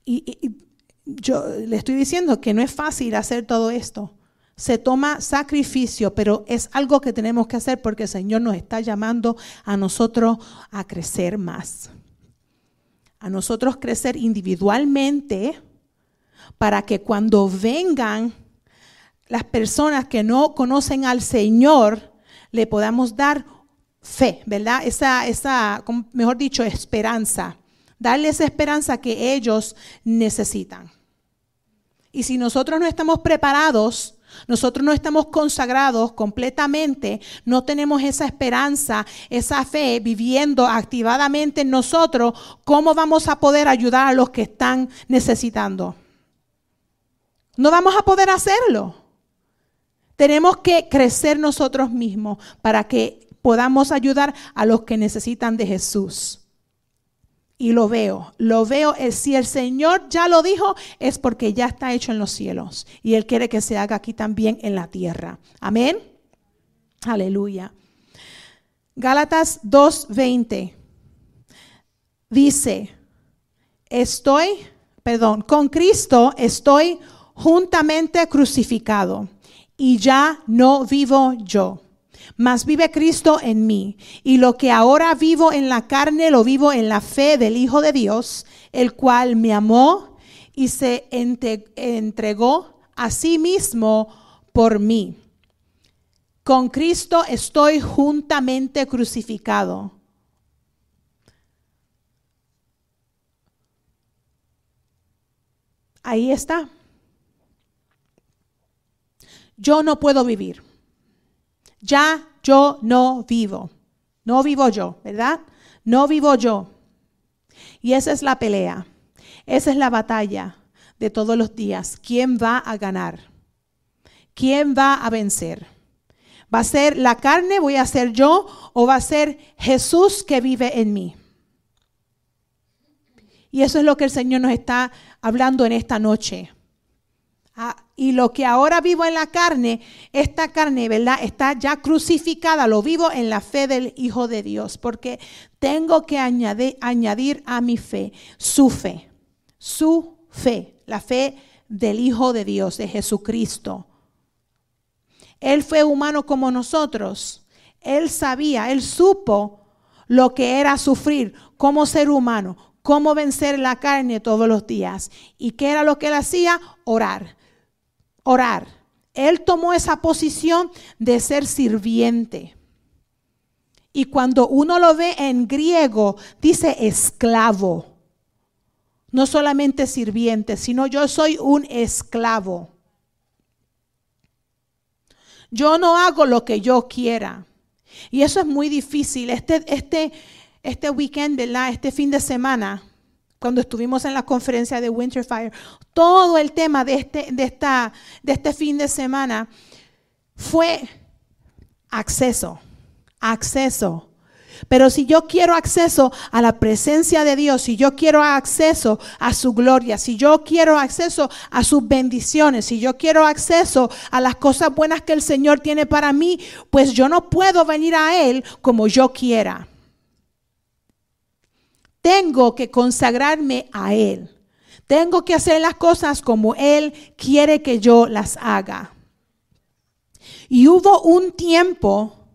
Y, yo le estoy diciendo que no es fácil hacer todo esto. Se toma sacrificio, pero es algo que tenemos que hacer porque el Señor nos está llamando a nosotros a crecer más. A nosotros crecer individualmente para que cuando vengan las personas que no conocen al Señor, le podamos dar fe, ¿verdad? Esa, esa, mejor dicho, esperanza. Darle esa esperanza que ellos necesitan. Y si nosotros no estamos preparados, nosotros no estamos consagrados completamente, no tenemos esa esperanza, esa fe viviendo activadamente en nosotros, ¿cómo vamos a poder ayudar a los que están necesitando? No vamos a poder hacerlo. Tenemos que crecer nosotros mismos para que podamos ayudar a los que necesitan de Jesús. Y lo veo, lo veo. Eh, si el Señor ya lo dijo, es porque ya está hecho en los cielos. Y Él quiere que se haga aquí también en la tierra. Amén. Aleluya. Gálatas 2:20 dice, estoy, perdón, con Cristo estoy juntamente crucificado y ya no vivo yo, mas vive Cristo en mí. Y lo que ahora vivo en la carne, lo vivo en la fe del Hijo de Dios, el cual me amó y se entregó a sí mismo por mí. Con Cristo estoy juntamente crucificado. Ahí está. Yo no puedo vivir. Ya yo no vivo. No vivo yo, ¿verdad? No vivo yo. Y esa es la pelea. Esa es la batalla de todos los días. ¿Quién va a ganar? ¿Quién va a vencer? ¿Va a ser la carne, voy a ser yo, o va a ser Jesús que vive en mí? Y eso es lo que el Señor nos está hablando en esta noche. Ah, y lo que ahora vivo en la carne, esta carne, ¿verdad? Está ya crucificada, lo vivo en la fe del Hijo de Dios, porque tengo que añadir, añadir a mi fe su fe, su fe, la fe del Hijo de Dios, de Jesucristo. Él fue humano como nosotros. Él sabía, él supo lo que era sufrir como ser humano, cómo vencer la carne todos los días. ¿Y qué era lo que él hacía? Orar. Orar. Él tomó esa posición de ser sirviente. Y cuando uno lo ve en griego, dice esclavo. No solamente sirviente, sino yo soy un esclavo. Yo no hago lo que yo quiera. Y eso es muy difícil. Este, este, este weekend, ¿verdad? Este fin de semana, cuando estuvimos en la conferencia de Winterfire, todo el tema de este, de esta, de este fin de semana fue acceso, acceso. Pero si yo quiero acceso a la presencia de Dios, si yo quiero acceso a su gloria, si yo quiero acceso a sus bendiciones, si yo quiero acceso a las cosas buenas que el Señor tiene para mí, pues yo no puedo venir a Él como yo quiera tengo que consagrarme a Él. Tengo que hacer las cosas como Él quiere que yo las haga. Y hubo un tiempo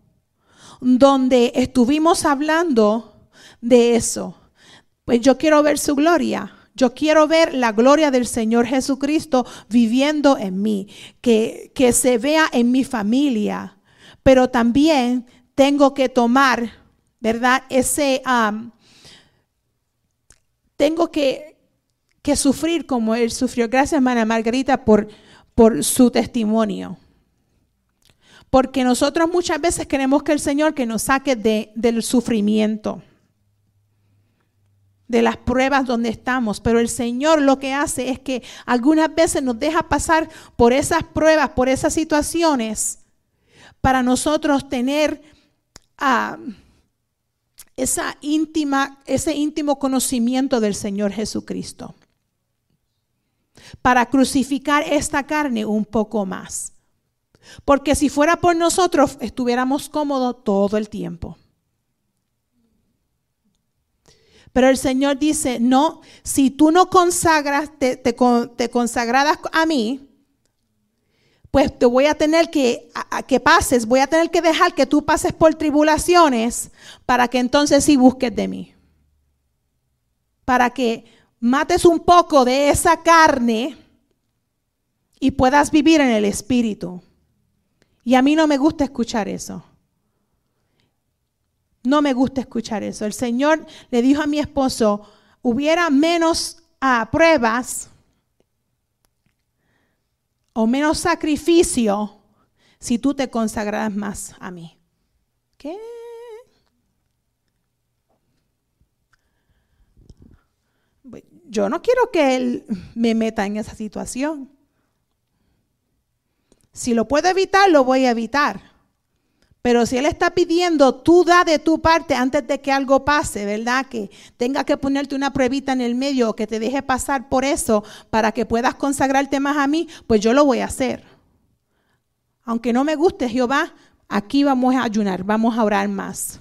donde estuvimos hablando de eso. Pues yo quiero ver su gloria. Yo quiero ver la gloria del Señor Jesucristo viviendo en mí, que, que se vea en mi familia. Pero también tengo que tomar, ¿verdad? Ese, tengo que, sufrir como Él sufrió. Gracias, hermana Margarita, por, por su testimonio. Porque nosotros muchas veces queremos que el Señor que nos saque de, del sufrimiento, de las pruebas donde estamos. Pero el Señor lo que hace es que algunas veces nos deja pasar por esas pruebas, por esas situaciones, para nosotros tener... ah, esa íntima, ese íntimo conocimiento del Señor Jesucristo para crucificar esta carne un poco más. Porque si fuera por nosotros, estuviéramos cómodos todo el tiempo. Pero el Señor dice, no, si tú no consagras, te, consagradas a mí, pues te voy a tener que, que pases, voy a tener que dejar que tú pases por tribulaciones para que entonces sí busques de mí. Para que mates un poco de esa carne y puedas vivir en el Espíritu. Y a mí no me gusta escuchar eso. No me gusta escuchar eso. El Señor le dijo a mi esposo, hubiera menos ah, pruebas o menos sacrificio si tú te consagraras más a mí. ¿Qué? Yo no quiero que Él me meta en esa situación. Si lo puedo evitar, lo voy a evitar. Pero si Él está pidiendo, tú da de tu parte antes de que algo pase, ¿verdad? Que tenga que ponerte una pruebita en el medio o que te deje pasar por eso para que puedas consagrarte más a mí, pues yo lo voy a hacer. Aunque no me guste Jehová, aquí vamos a ayunar, vamos a orar más.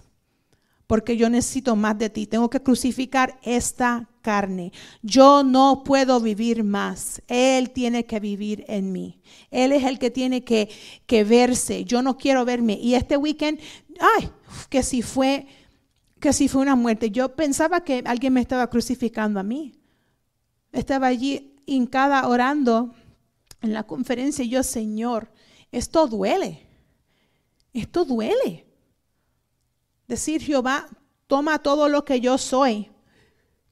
Porque yo necesito más de ti. Tengo que crucificar esta carne. Yo no puedo vivir más. Él tiene que vivir en mí. Él es el que tiene que, que verse. Yo no quiero verme. Y este weekend, ay, que si fue, que si fue una muerte. Yo pensaba que alguien me estaba crucificando a mí. Estaba allí hincada orando en la conferencia y yo, Señor, esto duele. Esto duele. Decir, Jehová, toma todo lo que yo soy,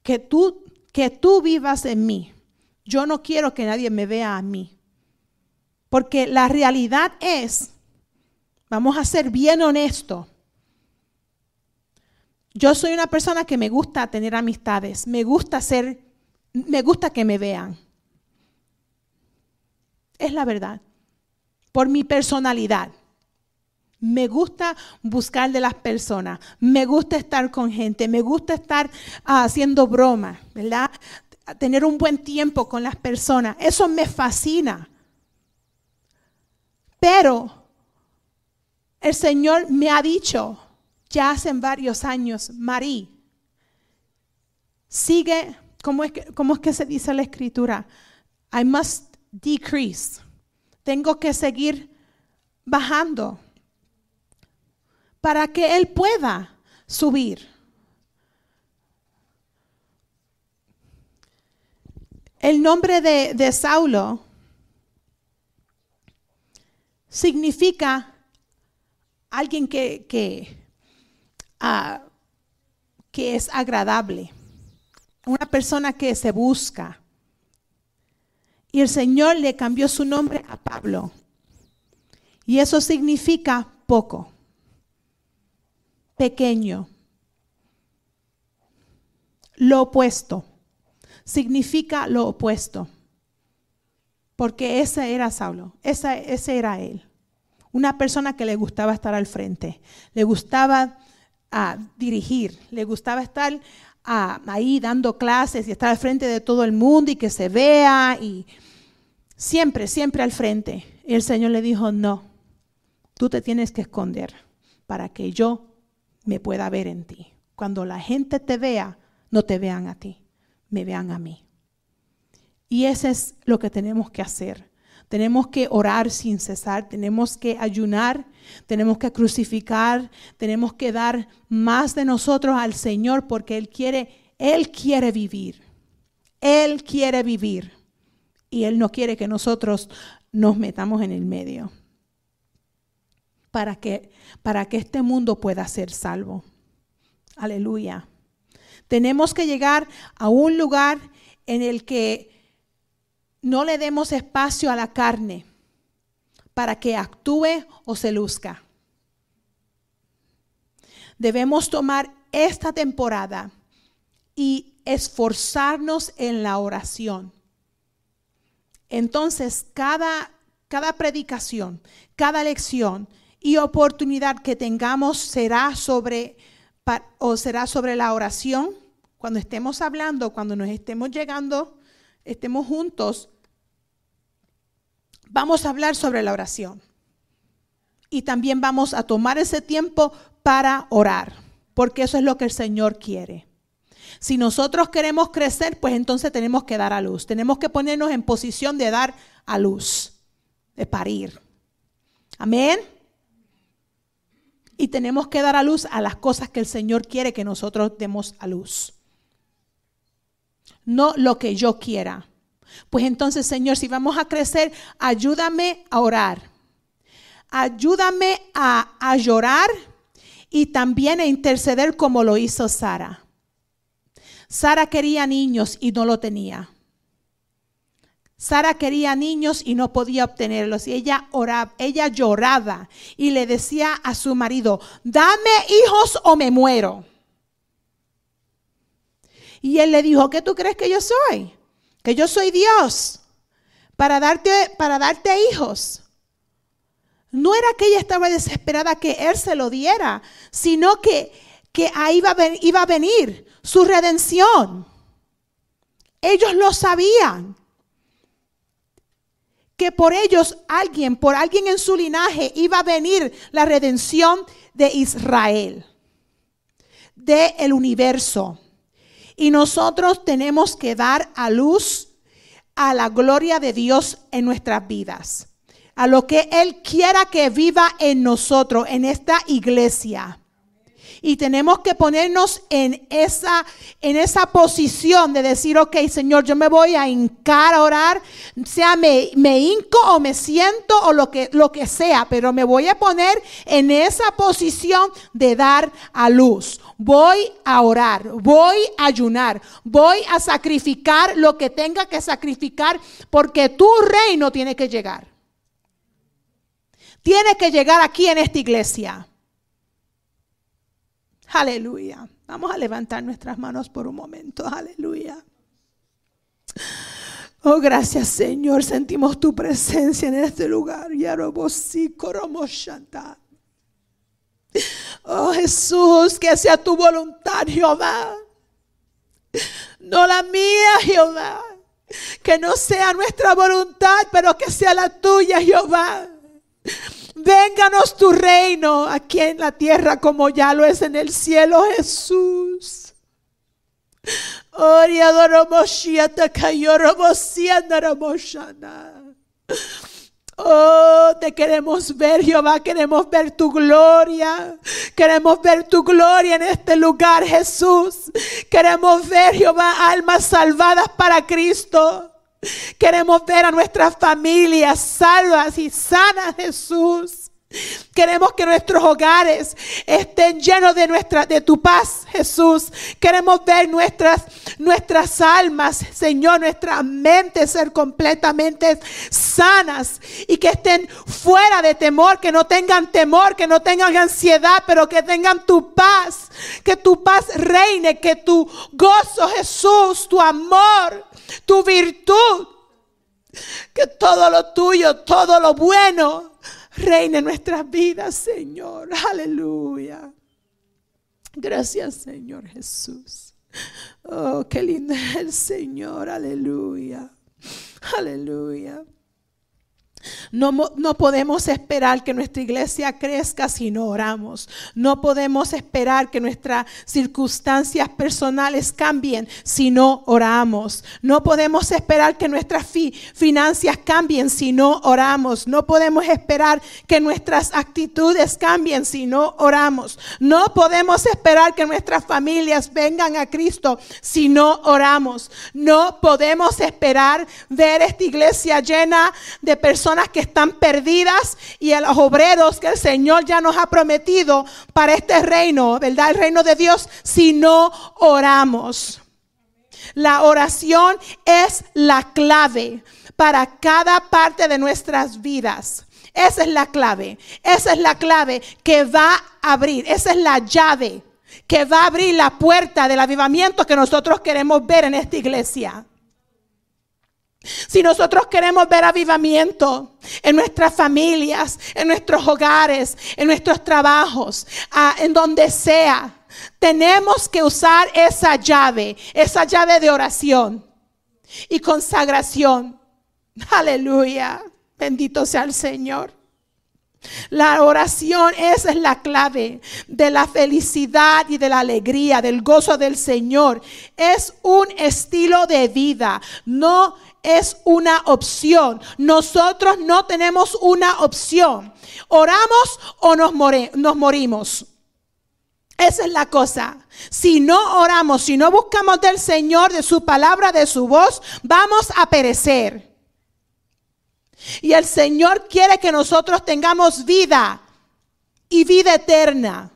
que tú, que tú vivas en mí. Yo no quiero que nadie me vea a mí. Porque la realidad es, vamos a ser bien honestos, yo soy una persona que me gusta tener amistades, me gusta ser, me gusta que me vean. Es la verdad. Por mi personalidad. Me gusta buscar de las personas, me gusta estar con gente, me gusta estar ah, haciendo bromas, ¿verdad? Tener un buen tiempo con las personas, eso me fascina. Pero el Señor me ha dicho ya hace varios años, Marí, sigue, ¿cómo es, que, ¿cómo es que se dice la escritura? I must decrease. Tengo que seguir bajando para que Él pueda subir. El nombre de, Saulo significa alguien que, ah, que es agradable, una persona que se busca. Y el Señor le cambió su nombre a Pablo. Y eso significa poco pequeño. Lo opuesto. Significa lo opuesto. Porque ese era Saulo, ese era él. Una persona que le gustaba estar al frente, le gustaba ah, dirigir, le gustaba estar ah, ahí dando clases y estar al frente de todo el mundo y que se vea y siempre, siempre al frente. Y el Señor le dijo, no, tú te tienes que esconder para que yo me pueda ver en ti. Cuando la gente te vea, no te vean a ti, me vean a mí. Y eso es lo que tenemos que hacer. Tenemos que orar sin cesar, tenemos que ayunar, tenemos que crucificar, tenemos que dar más de nosotros al Señor porque Él quiere, Él quiere vivir. Él quiere vivir. Y Él no quiere que nosotros nos metamos en el medio para que, para que este mundo pueda ser salvo. Aleluya. Tenemos que llegar a un lugar en el que no le demos espacio a la carne para que actúe o se luzca. Debemos tomar esta temporada y esforzarnos en la oración. Entonces, cada, cada predicación, cada lección y oportunidad que tengamos será sobre o será sobre la oración. Cuando estemos hablando, cuando nos estemos llegando, estemos juntos, vamos a hablar sobre la oración. Y también vamos a tomar ese tiempo para orar, porque eso es lo que el Señor quiere. Si nosotros queremos crecer, pues entonces tenemos que dar a luz. Tenemos que ponernos en posición de dar a luz, de parir. Amén. Y tenemos que dar a luz a las cosas que el Señor quiere que nosotros demos a luz. No lo que yo quiera. Pues entonces, Señor, si vamos a crecer, ayúdame a orar. Ayúdame a, a llorar y también a interceder como lo hizo Sara. Sara quería niños y no lo tenía. Sara quería niños y no podía obtenerlos. Y ella oraba, ella lloraba y le decía a su marido, dame hijos o me muero. Y él le dijo, ¿qué tú crees que yo soy? Que yo soy Dios para darte, para darte hijos. No era que ella estaba desesperada que él se lo diera, sino que, que ahí iba iba a venir su redención. Ellos lo sabían que por ellos alguien, por alguien en su linaje, iba a venir la redención de Israel. del universo. Y nosotros tenemos que dar a luz a la gloria de Dios en nuestras vidas. A lo que Él quiera que viva en nosotros, en esta iglesia. Y tenemos que ponernos en esa, en esa posición de decir, ok, Señor, yo me voy a hincar a orar, sea me, me hinco o me siento o lo que, lo que sea, pero me voy a poner en esa posición de dar a luz. Voy a orar, voy a ayunar, voy a sacrificar lo que tenga que sacrificar porque tu reino tiene que llegar. Tiene que llegar aquí en esta iglesia. Aleluya. Vamos a levantar nuestras manos por un momento. Aleluya. Oh, gracias Señor. Sentimos tu presencia en este lugar. Oh Jesús, que sea tu voluntad, Jehová. No la mía, Jehová. Que no sea nuestra voluntad, pero que sea la tuya, Jehová. Vénganos tu reino aquí en la tierra como ya lo es en el cielo, Jesús. Oh, te queremos ver, Jehová, queremos ver tu gloria. Queremos ver tu gloria en este lugar, Jesús. Queremos ver, Jehová, almas salvadas para Cristo. Queremos ver a nuestras familias salvas y sanas, Jesús. Queremos que nuestros hogares estén llenos de nuestra de tu paz, Jesús. Queremos ver nuestras nuestras almas, Señor, nuestras mentes ser completamente sanas y que estén fuera de temor, que no tengan temor, que no tengan ansiedad, pero que tengan tu paz, que tu paz reine, que tu gozo, Jesús, tu amor, tu virtud, que todo lo tuyo, todo lo bueno reine en nuestras vidas, Señor. Aleluya. Gracias, Señor Jesús. Oh, qué lindo es el Señor. Aleluya. Aleluya. No, no, podemos esperar que nuestra iglesia crezca si no oramos. No podemos esperar que nuestras circunstancias personales cambien si no oramos. No podemos esperar que nuestras finanzas cambien si no oramos. No podemos esperar que nuestras actitudes cambien si no oramos. No podemos esperar que nuestras familias vengan a Cristo si no oramos. No podemos esperar ver esta iglesia llena de que están perdidas y a los obreros que el Señor ya nos ha prometido para este reino, ¿verdad? El reino de Dios, si no oramos. La oración es la clave para cada parte de nuestras vidas. Esa es la clave. Esa es la clave que va a abrir. Esa es la llave que va a abrir la puerta del avivamiento que nosotros queremos ver en esta iglesia. Si nosotros queremos ver avivamiento en nuestras familias, en nuestros hogares, en nuestros trabajos, en donde sea, tenemos que usar esa llave, esa llave de oración y consagración. Aleluya. Bendito sea el Señor. La oración, esa es la clave de la felicidad y de la alegría, del gozo del Señor. Es un estilo de vida, no es una opción. Nosotros no tenemos una opción. Oramos o nos, morimos. Esa es la cosa. Si no oramos, si no buscamos del Señor, de su palabra, de su voz, vamos a perecer. Y el Señor quiere que nosotros tengamos vida y vida eterna.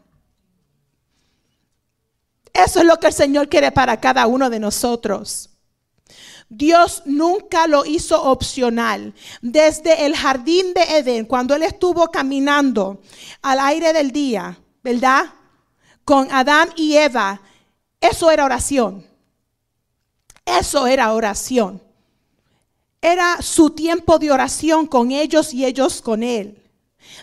Eso es lo que el Señor quiere para cada uno de nosotros. Dios nunca lo hizo opcional. Desde el jardín de Edén, cuando Él estuvo caminando al aire del día, ¿verdad? Con Adán y Eva, eso era oración. Eso era oración. Era su tiempo de oración con ellos y ellos con Él.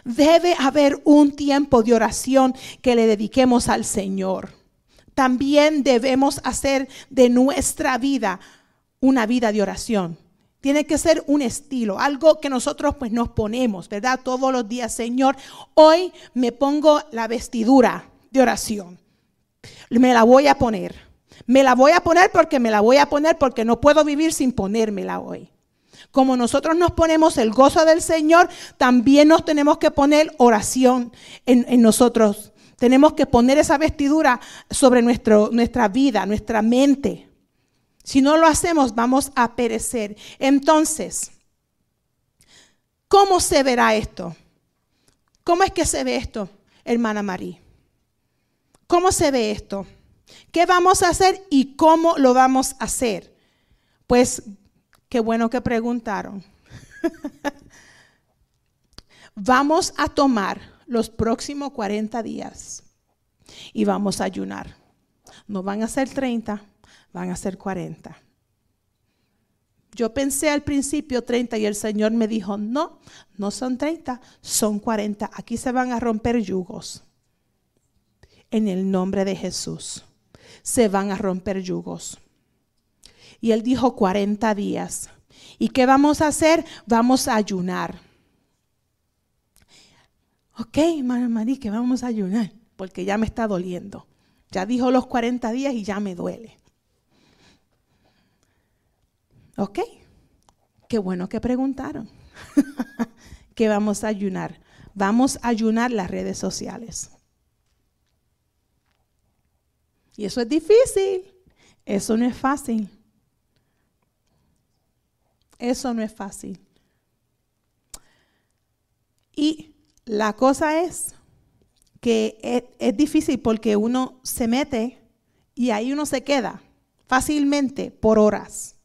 Debe haber un tiempo de oración que le dediquemos al Señor. También debemos hacer de nuestra vida una vida de oración. Tiene que ser un estilo, algo que nosotros pues nos ponemos, ¿verdad? Todos los días, Señor, hoy me pongo la vestidura de oración. Me la voy a poner. Me la voy a poner porque me la voy a poner porque no puedo vivir sin ponérmela hoy. Como nosotros nos ponemos el gozo del Señor, también nos tenemos que poner oración en, nosotros. Tenemos que poner esa vestidura sobre nuestro, nuestra vida, nuestra mente. Si no lo hacemos, vamos a perecer. Entonces, ¿cómo se verá esto? ¿Cómo es que se ve esto, hermana María? ¿Cómo se ve esto? ¿Qué vamos a hacer y cómo lo vamos a hacer? Pues qué bueno que preguntaron. *laughs* vamos a tomar los próximos 40 días y vamos a ayunar. No van a ser 30, van a ser 40. Yo pensé al principio 30 y el Señor me dijo, no, no son 30, son 40. Aquí se van a romper yugos en el nombre de Jesús. Se van a romper yugos. Y él dijo 40 días. ¿Y qué vamos a hacer? Vamos a ayunar. Ok, María, que vamos a ayunar, porque ya me está doliendo. Ya dijo los 40 días y ya me duele. Ok, qué bueno que preguntaron. *laughs* que vamos a ayunar. Vamos a ayunar las redes sociales. Y eso es difícil. Eso no es fácil. Eso no es fácil. Y la cosa es que es, difícil porque uno se mete y ahí uno se queda fácilmente por horas.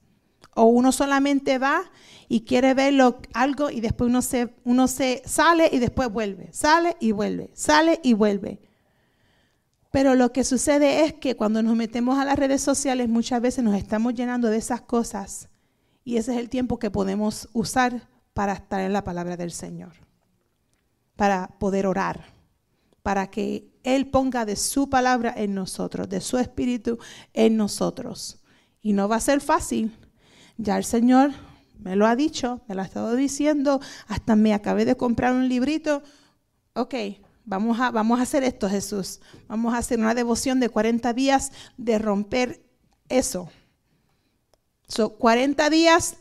O uno solamente va y quiere ver algo y después uno se, uno se sale y después vuelve, sale y vuelve, sale y vuelve. Pero lo que sucede es que cuando nos metemos a las redes sociales muchas veces nos estamos llenando de esas cosas y ese es el tiempo que podemos usar para estar en la palabra del Señor, para poder orar, para que Él ponga de su palabra en nosotros, de su espíritu en nosotros. Y no va a ser fácil. Ya el Señor me lo ha dicho, me lo ha estado diciendo, hasta me acabé de comprar un librito. Ok, Vamos a, vamos a hacer esto, Jesús. Vamos a hacer una devoción de 40 días de romper eso. Son 40 días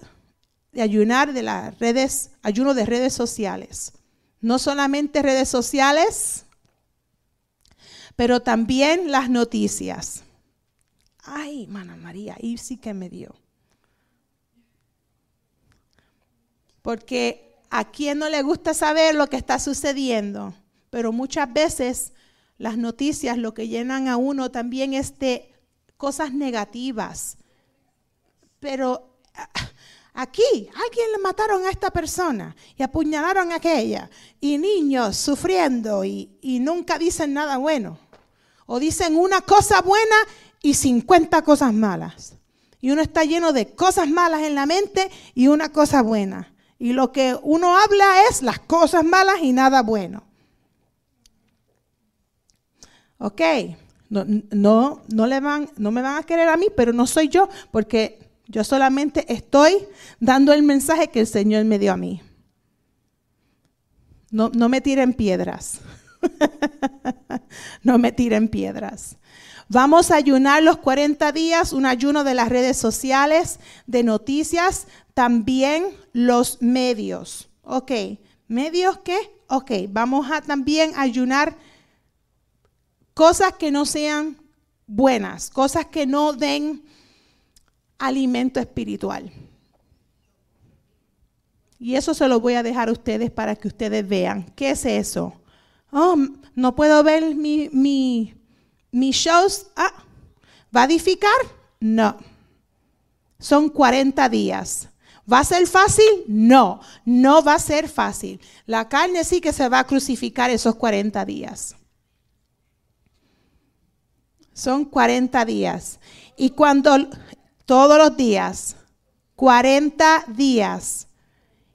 de ayunar de las redes, ayuno de redes sociales. No solamente redes sociales, pero también las noticias. Ay, hermana María, ahí sí que me dio. Porque a quién no le gusta saber lo que está sucediendo pero muchas veces las noticias lo que llenan a uno también es de cosas negativas. Pero aquí alguien le mataron a esta persona y apuñalaron a aquella y niños sufriendo y, y nunca dicen nada bueno. O dicen una cosa buena y 50 cosas malas. Y uno está lleno de cosas malas en la mente y una cosa buena. Y lo que uno habla es las cosas malas y nada bueno. Ok, no, no, no, me van a querer a mí, pero no soy yo, porque yo solamente estoy dando el mensaje que el Señor me dio a mí. No, no me tiren piedras. *laughs* no me tiren piedras. Vamos a ayunar los 40 días, un ayuno de las redes sociales, de noticias, también los medios. Ok, ¿medios qué? Ok, vamos a también ayunar cosas que no sean buenas, cosas que no den alimento espiritual. Y eso se lo voy a dejar a ustedes para que ustedes vean. ¿Qué es eso? Oh, no puedo ver mi, mi, mis shows. Ah, ¿Va a edificar? No. Son 40 días. ¿Va a ser fácil? No, no va a ser fácil. La carne sí que se va a crucificar esos 40 días. Son 40 días. Y cuando todos los días, 40 días.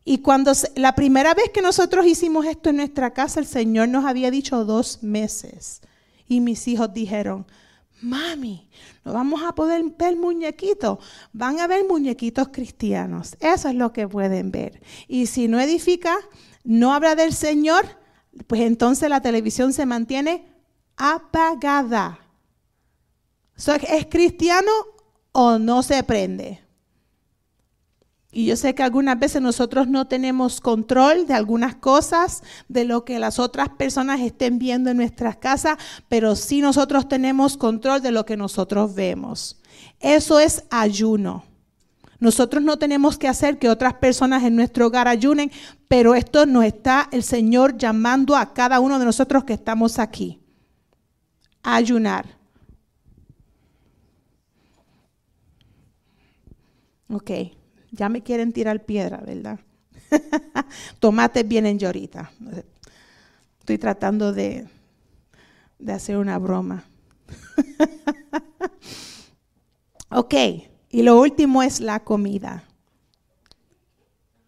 Y cuando la primera vez que nosotros hicimos esto en nuestra casa, el Señor nos había dicho dos meses. Y mis hijos dijeron, mami, no vamos a poder ver muñequitos. Van a ver muñequitos cristianos. Eso es lo que pueden ver. Y si no edifica, no habla del Señor, pues entonces la televisión se mantiene apagada ¿Es cristiano o no se prende? Y yo sé que algunas veces nosotros no tenemos control de algunas cosas, de lo que las otras personas estén viendo en nuestras casas, pero sí nosotros tenemos control de lo que nosotros vemos. Eso es ayuno. Nosotros no tenemos que hacer que otras personas en nuestro hogar ayunen, pero esto nos está el Señor llamando a cada uno de nosotros que estamos aquí. A ayunar. Ok, ya me quieren tirar piedra, ¿verdad? *laughs* Tomates vienen llorita. Estoy tratando de, de hacer una broma. *laughs* ok, y lo último es la comida.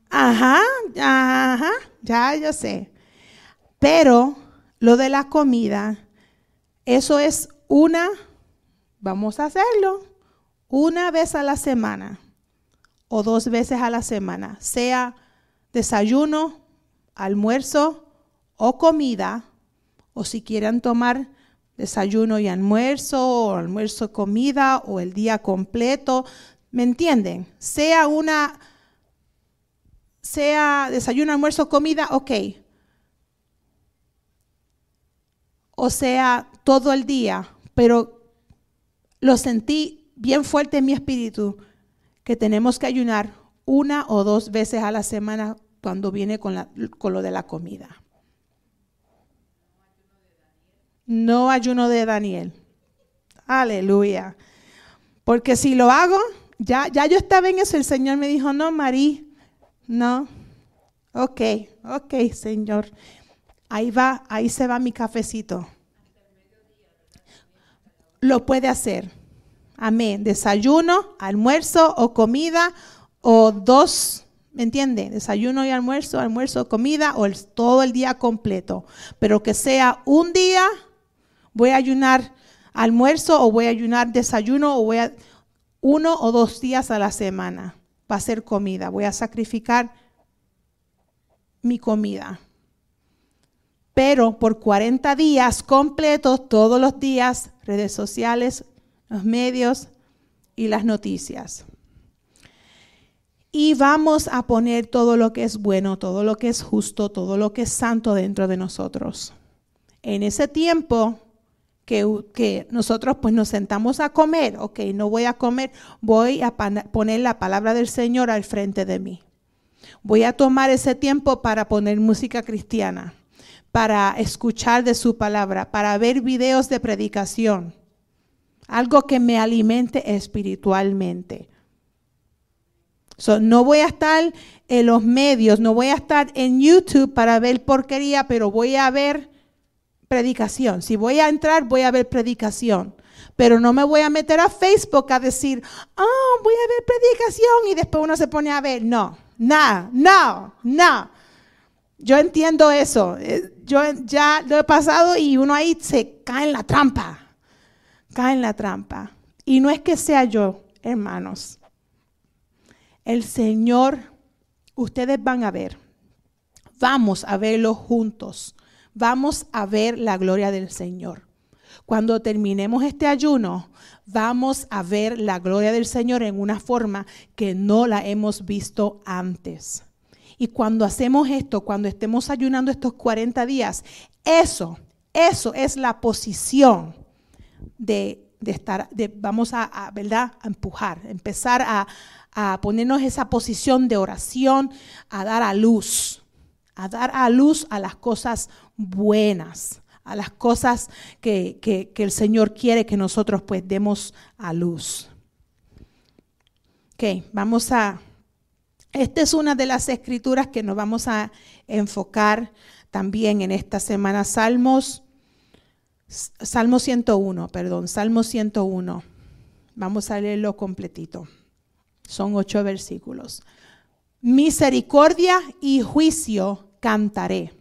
Ajá, ajá, ya yo sé. Pero lo de la comida, eso es una, vamos a hacerlo, una vez a la semana o dos veces a la semana, sea desayuno, almuerzo o comida, o si quieren tomar desayuno y almuerzo, o almuerzo, comida, o el día completo, ¿me entienden? Sea una, sea desayuno, almuerzo, comida, ok. O sea, todo el día, pero lo sentí bien fuerte en mi espíritu que tenemos que ayunar una o dos veces a la semana cuando viene con, lo de la comida. No ayuno de Daniel. Aleluya. Porque si lo hago, ya, ya yo estaba en eso, el Señor me dijo, no, Marí, no. Ok, ok, Señor. Ahí va, ahí se va mi cafecito. Lo puede hacer. Amén. Desayuno, almuerzo o comida o dos, ¿me entiende? Desayuno y almuerzo, almuerzo, comida o todo el día completo. Pero que sea un día, voy a ayunar almuerzo o voy a ayunar desayuno o voy a uno o dos días a la semana. Va a ser comida. Voy a sacrificar mi comida. Pero por 40 días completos, todos los días, redes sociales, los medios y las noticias. Y vamos a poner todo lo que es bueno, todo lo que es justo, todo lo que es santo dentro de nosotros. En ese tiempo que, que, nosotros pues nos sentamos a comer, ok, no voy a comer, voy a poner la palabra del Señor al frente de mí. Voy a tomar ese tiempo para poner música cristiana, para escuchar de su palabra, para ver videos de predicación, algo que me alimente espiritualmente. no voy a estar en los medios, no voy a estar en YouTube para ver porquería, pero voy a ver predicación. Si voy a entrar, voy a ver predicación. Pero no me voy a meter a Facebook a decir, oh, voy a ver predicación y después uno se pone a ver. No, no, no, no. Yo entiendo eso. Eh, yo ya lo he pasado y uno ahí se cae en la trampa cae en la trampa. Y no es que sea yo, hermanos. El Señor, ustedes van a ver. Vamos a verlo juntos. Vamos a ver la gloria del Señor. Cuando terminemos este ayuno, vamos a ver la gloria del Señor en una forma que no la hemos visto antes. Y cuando hacemos esto, cuando estemos ayunando estos 40 días, eso, eso es la posición de, estar, de, vamos a, ¿verdad? a empujar, empezar a, ponernos esa posición de oración, a dar a luz, a dar a luz a las cosas buenas, a las cosas que, que, el Señor quiere que nosotros pues demos a luz. Ok, vamos a... Esta es una de las escrituras que nos vamos a enfocar también en esta semana. Salmos Salmo 101, perdón, Salmo 101. Vamos a leerlo completito. Son ocho versículos. Misericordia y juicio cantaré.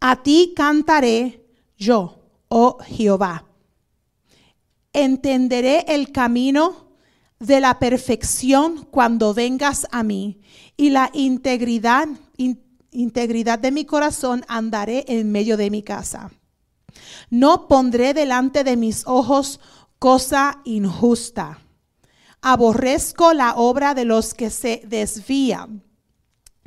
A ti cantaré yo, oh Jehová. Entenderé el camino de la perfección cuando vengas a mí y la integridad, integridad de mi corazón andaré en medio de mi casa. No pondré delante de mis ojos cosa injusta. Aborrezco la obra de los que se desvían.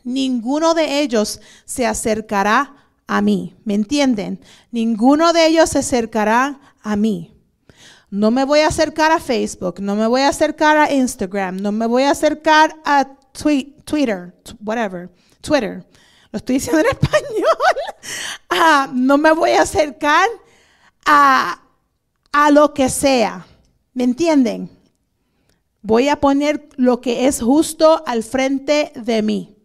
Ninguno de ellos se acercará a mí. ¿Me entienden? Ninguno de ellos se acercará a mí. No me voy a acercar a Facebook, no me voy a acercar a Instagram, no me voy a acercar a Twitter, whatever, Twitter. Lo estoy diciendo en *laughs* español. Ah, no me voy a acercar a, a lo que sea. ¿Me entienden? Voy a poner lo que es justo al frente de mí.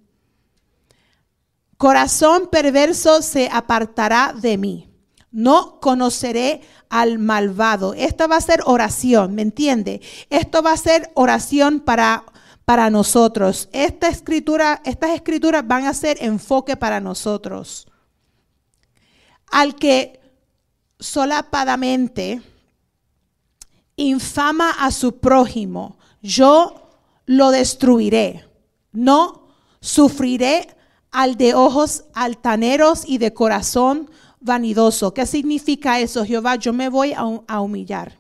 Corazón perverso se apartará de mí. No conoceré al malvado. Esta va a ser oración, ¿me entiende? Esto va a ser oración para, para nosotros. Esta escritura, estas escrituras van a ser enfoque para nosotros. Al que solapadamente infama a su prójimo, yo lo destruiré. No sufriré al de ojos altaneros y de corazón vanidoso. ¿Qué significa eso, Jehová? Yo me voy a, humillar.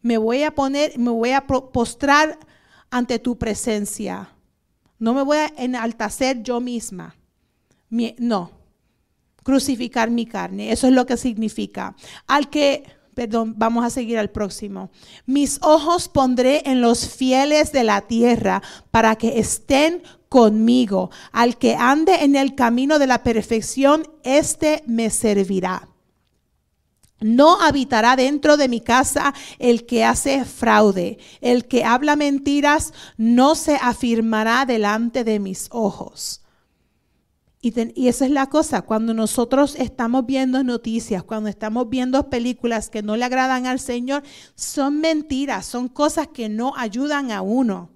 Me voy a poner, me voy a postrar ante tu presencia. No me voy a enaltecer yo misma. no, crucificar mi carne. Eso es lo que significa. Al que Perdón, vamos a seguir al próximo. Mis ojos pondré en los fieles de la tierra para que estén conmigo. Al que ande en el camino de la perfección, éste me servirá. No habitará dentro de mi casa el que hace fraude. El que habla mentiras no se afirmará delante de mis ojos. Y, esa es la cosa, cuando nosotros estamos viendo noticias, cuando estamos viendo películas que no le agradan al Señor, son mentiras, son cosas que no ayudan a uno.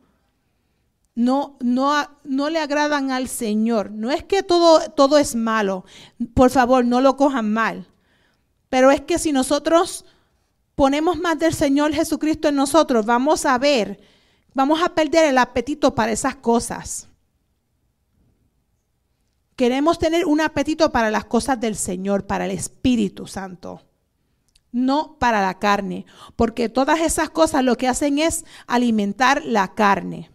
No, no, no le agradan al Señor. No es que todo, todo es malo. Por favor, no lo cojan mal. Pero es que si nosotros ponemos más del Señor Jesucristo en nosotros, vamos a ver, vamos a perder el apetito para esas cosas. Queremos tener un apetito para las cosas del Señor, para el Espíritu Santo, no para la carne, porque todas esas cosas lo que hacen es alimentar la carne.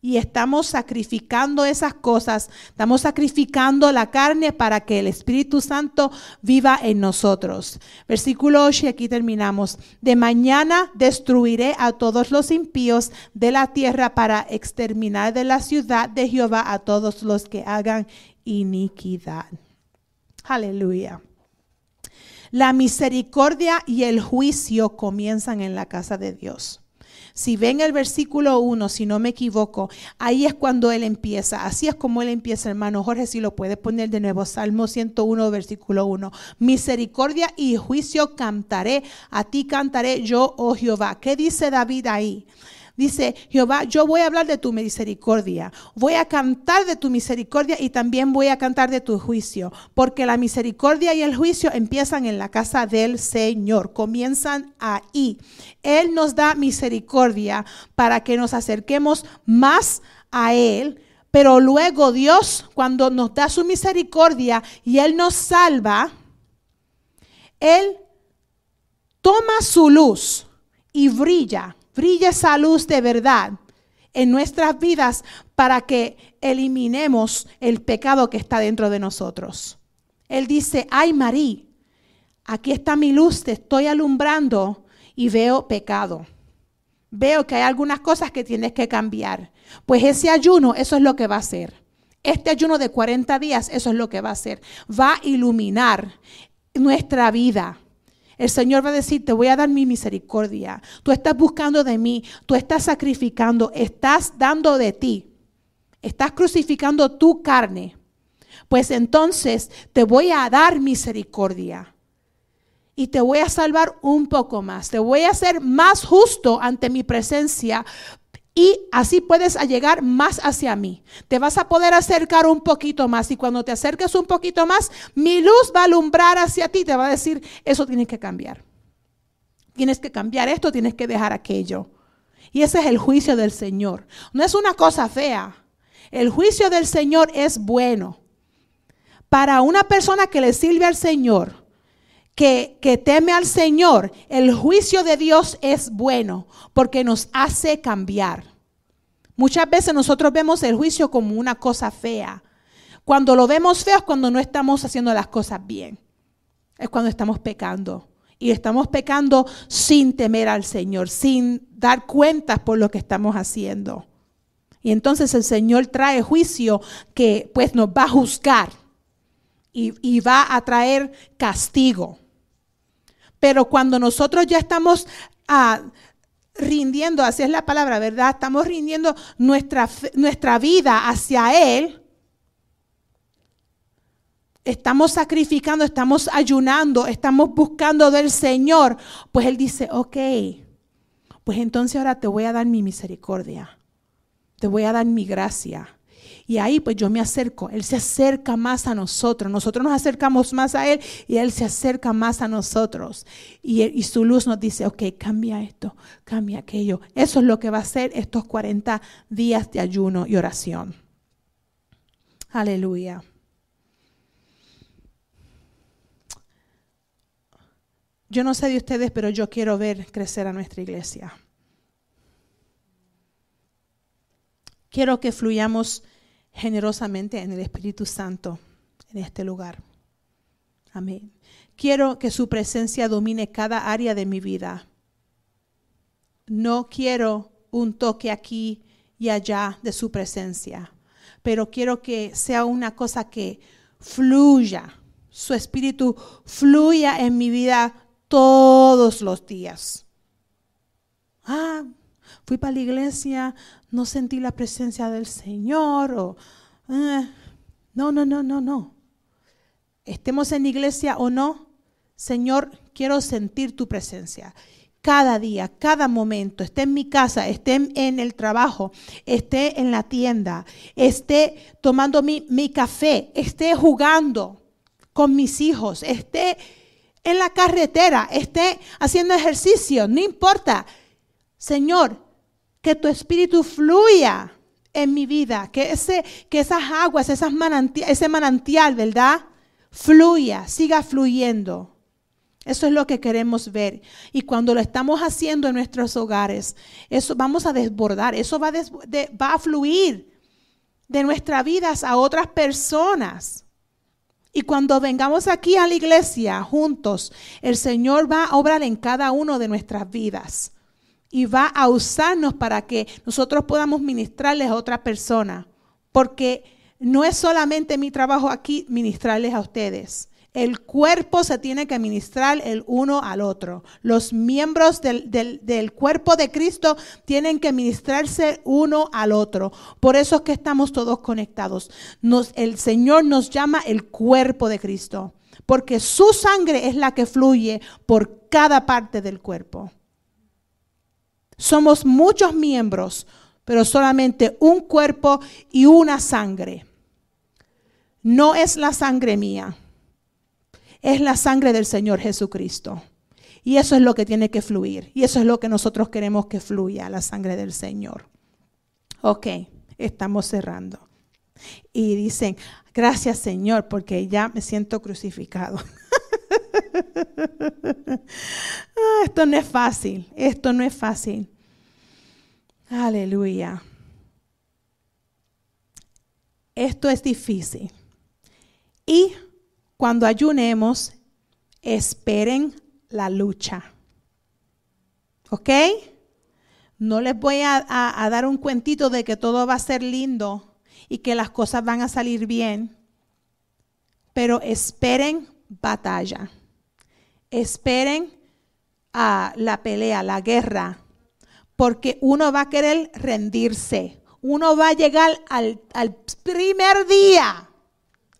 Y estamos sacrificando esas cosas, estamos sacrificando la carne para que el Espíritu Santo viva en nosotros. Versículo 8, y aquí terminamos. De mañana destruiré a todos los impíos de la tierra para exterminar de la ciudad de Jehová a todos los que hagan iniquidad. Aleluya. La misericordia y el juicio comienzan en la casa de Dios. Si ven el versículo 1, si no me equivoco, ahí es cuando él empieza. Así es como él empieza, hermano Jorge, si lo puede poner de nuevo. Salmo 101, versículo 1. Misericordia y juicio cantaré, a ti cantaré yo, oh Jehová. ¿Qué dice David ahí? Dice, Jehová, yo voy a hablar de tu misericordia, voy a cantar de tu misericordia y también voy a cantar de tu juicio, porque la misericordia y el juicio empiezan en la casa del Señor, comienzan ahí. Él nos da misericordia para que nos acerquemos más a Él. Pero luego Dios, cuando nos da su misericordia y Él nos salva, Él toma su luz y brilla brille esa luz de verdad en nuestras vidas para que eliminemos el pecado que está dentro de nosotros. Él dice, ay María, aquí está mi luz, te estoy alumbrando y veo pecado. Veo que hay algunas cosas que tienes que cambiar. Pues ese ayuno, eso es lo que va a hacer. Este ayuno de 40 días, eso es lo que va a hacer. Va a iluminar nuestra vida. El Señor va a decir, te voy a dar mi misericordia. Tú estás buscando de mí, tú estás sacrificando, estás dando de ti. Estás crucificando tu carne. Pues entonces te voy a dar misericordia. Y te voy a salvar un poco más. Te voy a hacer más justo ante mi presencia y así puedes llegar más hacia mí. Te vas a poder acercar un poquito más y cuando te acerques un poquito más, mi luz va a alumbrar hacia ti, te va a decir, eso tienes que cambiar. Tienes que cambiar esto, tienes que dejar aquello. Y ese es el juicio del Señor. No es una cosa fea. El juicio del Señor es bueno. Para una persona que le sirve al Señor, que, teme al Señor, el juicio de Dios es bueno porque nos hace cambiar. Muchas veces nosotros vemos el juicio como una cosa fea. Cuando lo vemos feo es cuando no estamos haciendo las cosas bien. Es cuando estamos pecando. Y estamos pecando sin temer al Señor, sin dar cuentas por lo que estamos haciendo. Y entonces el Señor trae juicio que pues nos va a juzgar y, va a traer castigo. Pero cuando nosotros ya estamos ah, rindiendo, así es la palabra, ¿verdad? Estamos rindiendo nuestra, nuestra vida hacia Él. Estamos sacrificando, estamos ayunando, estamos buscando del Señor. Pues Él dice, ok, pues entonces ahora te voy a dar mi misericordia. Te voy a dar mi gracia. Y ahí pues yo me acerco, Él se acerca más a nosotros, nosotros nos acercamos más a Él y Él se acerca más a nosotros. Y, su luz nos dice, ok, cambia esto, cambia aquello. Eso es lo que va a ser estos 40 días de ayuno y oración. Aleluya. Yo no sé de ustedes, pero yo quiero ver crecer a nuestra iglesia. Quiero que fluyamos generosamente en el Espíritu Santo en este lugar. Amén. Quiero que su presencia domine cada área de mi vida. No quiero un toque aquí y allá de su presencia, pero quiero que sea una cosa que fluya, su espíritu fluya en mi vida todos los días. Ah, fui para la iglesia, no sentí la presencia del Señor. O, eh, no, no, no, no, no. Estemos en iglesia o no, Señor, quiero sentir tu presencia. Cada día, cada momento, esté en mi casa, esté en el trabajo, esté en la tienda, esté tomando mi, mi café, esté jugando con mis hijos, esté en la carretera, esté haciendo ejercicio, no importa. Señor, que tu espíritu fluya en mi vida, que, ese, que esas aguas, esas ese manantial, ¿verdad? Fluya, siga fluyendo. Eso es lo que queremos ver. Y cuando lo estamos haciendo en nuestros hogares, eso vamos a desbordar, eso va, va a fluir de nuestras vidas a otras personas. Y cuando vengamos aquí a la iglesia juntos, el Señor va a obrar en cada uno de nuestras vidas y va a usarnos para que nosotros podamos ministrarles a otra persona. Porque no es solamente mi trabajo aquí ministrarles a ustedes. El cuerpo se tiene que ministrar el uno al otro. Los miembros del, cuerpo de Cristo tienen que ministrarse uno al otro. Por eso es que estamos todos conectados. Nos, el Señor nos llama el cuerpo de Cristo, porque su sangre es la que fluye por cada parte del cuerpo. Somos muchos miembros, pero solamente un cuerpo y una sangre. No es la sangre mía, es la sangre del Señor Jesucristo. Y eso es lo que tiene que fluir. Y eso es lo que nosotros queremos que fluya, la sangre del Señor. Ok, estamos cerrando. Y dicen, gracias Señor, porque ya me siento crucificado. *laughs* Ah, esto no es fácil, esto no es fácil. Aleluya. Esto es difícil. Y cuando ayunemos, esperen la lucha. ¿Ok? No les voy a, a, dar un cuentito de que todo va a ser lindo y que las cosas van a salir bien, pero esperen batalla. Esperen a la pelea, la guerra, porque uno va a querer rendirse. Uno va a llegar al, primer día,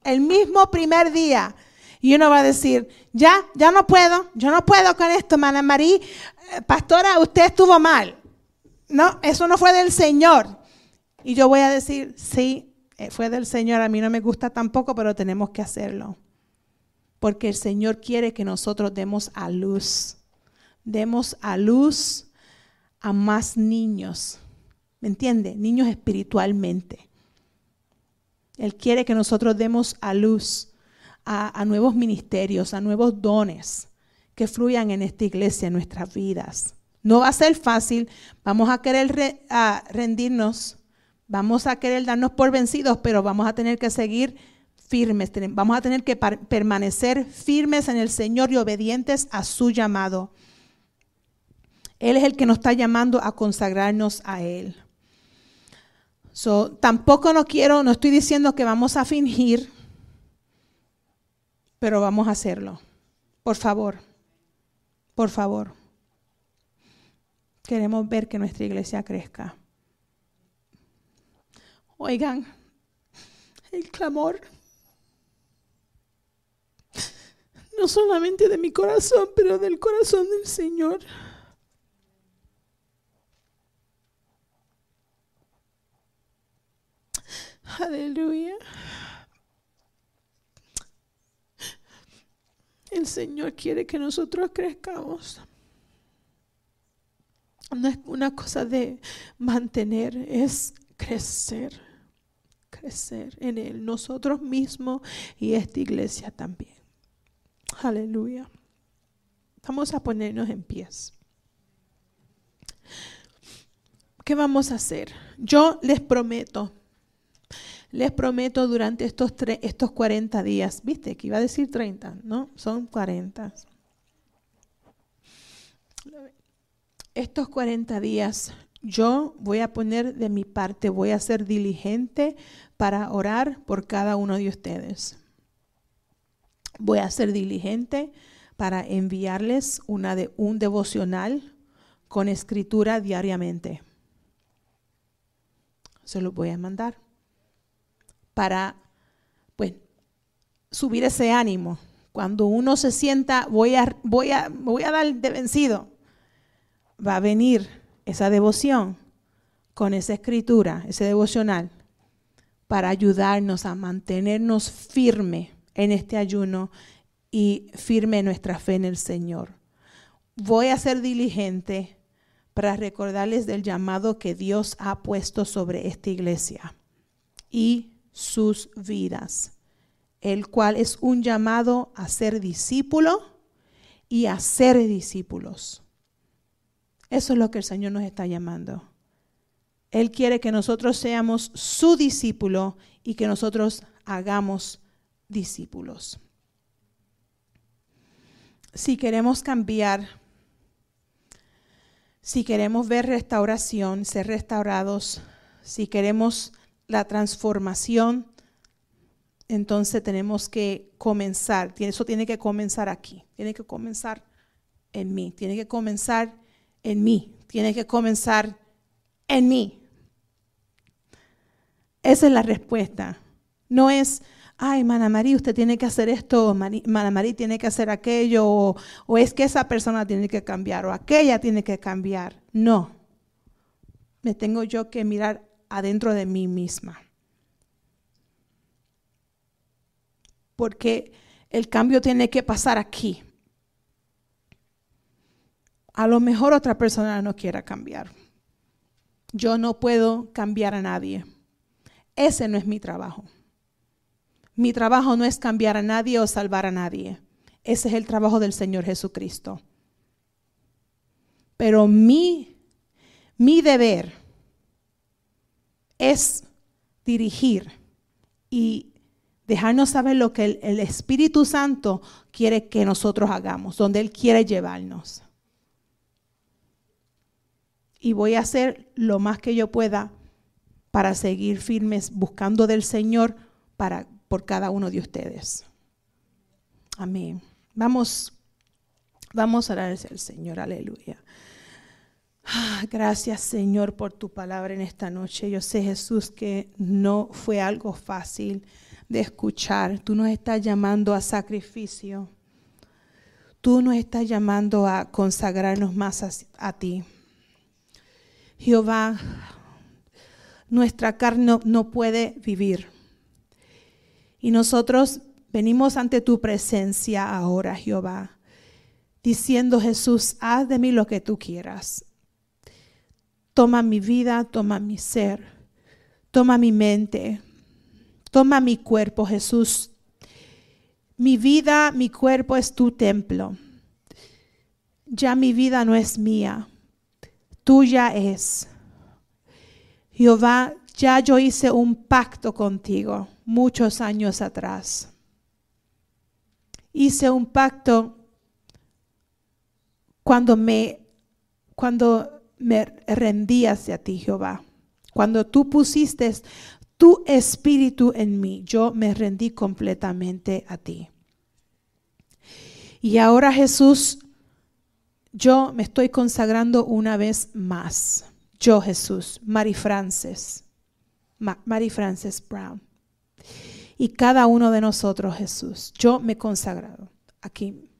el mismo primer día, y uno va a decir, ya, ya no puedo, yo no puedo con esto, Mana María, eh, pastora, usted estuvo mal. No, eso no fue del Señor. Y yo voy a decir, sí, eh, fue del Señor, a mí no me gusta tampoco, pero tenemos que hacerlo. Porque el Señor quiere que nosotros demos a luz. Demos a luz a más niños. ¿Me entiende? Niños espiritualmente. Él quiere que nosotros demos a luz a, nuevos ministerios, a nuevos dones. que fluyan en esta iglesia, en nuestras vidas. No va a ser fácil, vamos a querer rendirnos, vamos a querer darnos por vencidos, pero vamos a tener que seguir firmes, vamos a tener que permanecer firmes en el Señor y obedientes a su llamado. Él es el que nos está llamando a consagrarnos a Él. So, tampoco no quiero, no estoy diciendo que vamos a fingir, pero vamos a hacerlo. Por favor, por favor. Queremos ver que nuestra iglesia crezca. Oigan, el clamor, no solamente de mi corazón, pero del corazón del Señor. Aleluya. El Señor quiere que nosotros crezcamos. No es una cosa de mantener, es crecer, crecer en Él, nosotros mismos y esta iglesia también. Aleluya. Vamos a ponernos en pies. ¿Qué vamos a hacer? Yo les prometo les prometo durante estos, estos 40 días, viste que iba a decir 30, ¿no? Son 40. Estos 40 días yo voy a poner de mi parte, voy a ser diligente para orar por cada uno de ustedes. Voy a ser diligente para enviarles una de, un devocional con escritura diariamente. Se los voy a mandar para pues, subir ese ánimo. Cuando uno se sienta, voy a, voy a, voy a dar de vencido, va a venir esa devoción con esa escritura, ese devocional, para ayudarnos a mantenernos firme en este ayuno y firme nuestra fe en el Señor. Voy a ser diligente para recordarles del llamado que Dios ha puesto sobre esta iglesia y sus vidas, el cual es un llamado a ser discípulo y a ser discípulos. Eso es lo que el Señor nos está llamando. Él quiere que nosotros seamos su discípulo y que nosotros hagamos discípulos. Si queremos cambiar, si queremos ver restauración, ser restaurados, si queremos la transformación, entonces tenemos que comenzar. Eso tiene que comenzar aquí. Tiene que comenzar en mí. Tiene que comenzar en mí. Tiene que comenzar en mí. Esa es la respuesta. No es, ay, Mana María, usted tiene que hacer esto, Mana María tiene que hacer aquello, o, o es que esa persona tiene que cambiar, o aquella tiene que cambiar. No. Me tengo yo que mirar adentro de mí misma. Porque el cambio tiene que pasar aquí. A lo mejor otra persona no quiera cambiar. Yo no puedo cambiar a nadie. Ese no es mi trabajo. Mi trabajo no es cambiar a nadie o salvar a nadie. Ese es el trabajo del Señor Jesucristo. Pero mi, mi deber es dirigir y dejarnos saber lo que el, Espíritu Santo quiere que nosotros hagamos, donde Él quiere llevarnos. Y voy a hacer lo más que yo pueda para seguir firmes buscando del Señor para, por cada uno de ustedes. Amén. Vamos, vamos a orar al Señor. Aleluya. Ah, gracias Señor por tu palabra en esta noche. Yo sé Jesús que no fue algo fácil de escuchar. Tú nos estás llamando a sacrificio. Tú nos estás llamando a consagrarnos más a, a ti. Jehová, nuestra carne no puede vivir. Y nosotros venimos ante tu presencia ahora, Jehová, diciendo Jesús, haz de mí lo que tú quieras Toma mi vida, toma mi ser, toma mi mente, toma mi cuerpo, Jesús. Mi vida, mi cuerpo es tu templo. ya mi vida no es mía, tuya es. Jehová, ya yo hice un pacto contigo muchos años atrás. Hice un pacto cuando me, cuando me rendí hacia ti, Jehová. Cuando tú pusiste tu espíritu en mí, yo me rendí completamente a ti. Y ahora Jesús, yo me estoy consagrando una vez más. Yo Jesús, Mary Frances, Mary Frances Brown. Y cada uno de nosotros, Jesús, yo me he consagrado aquí,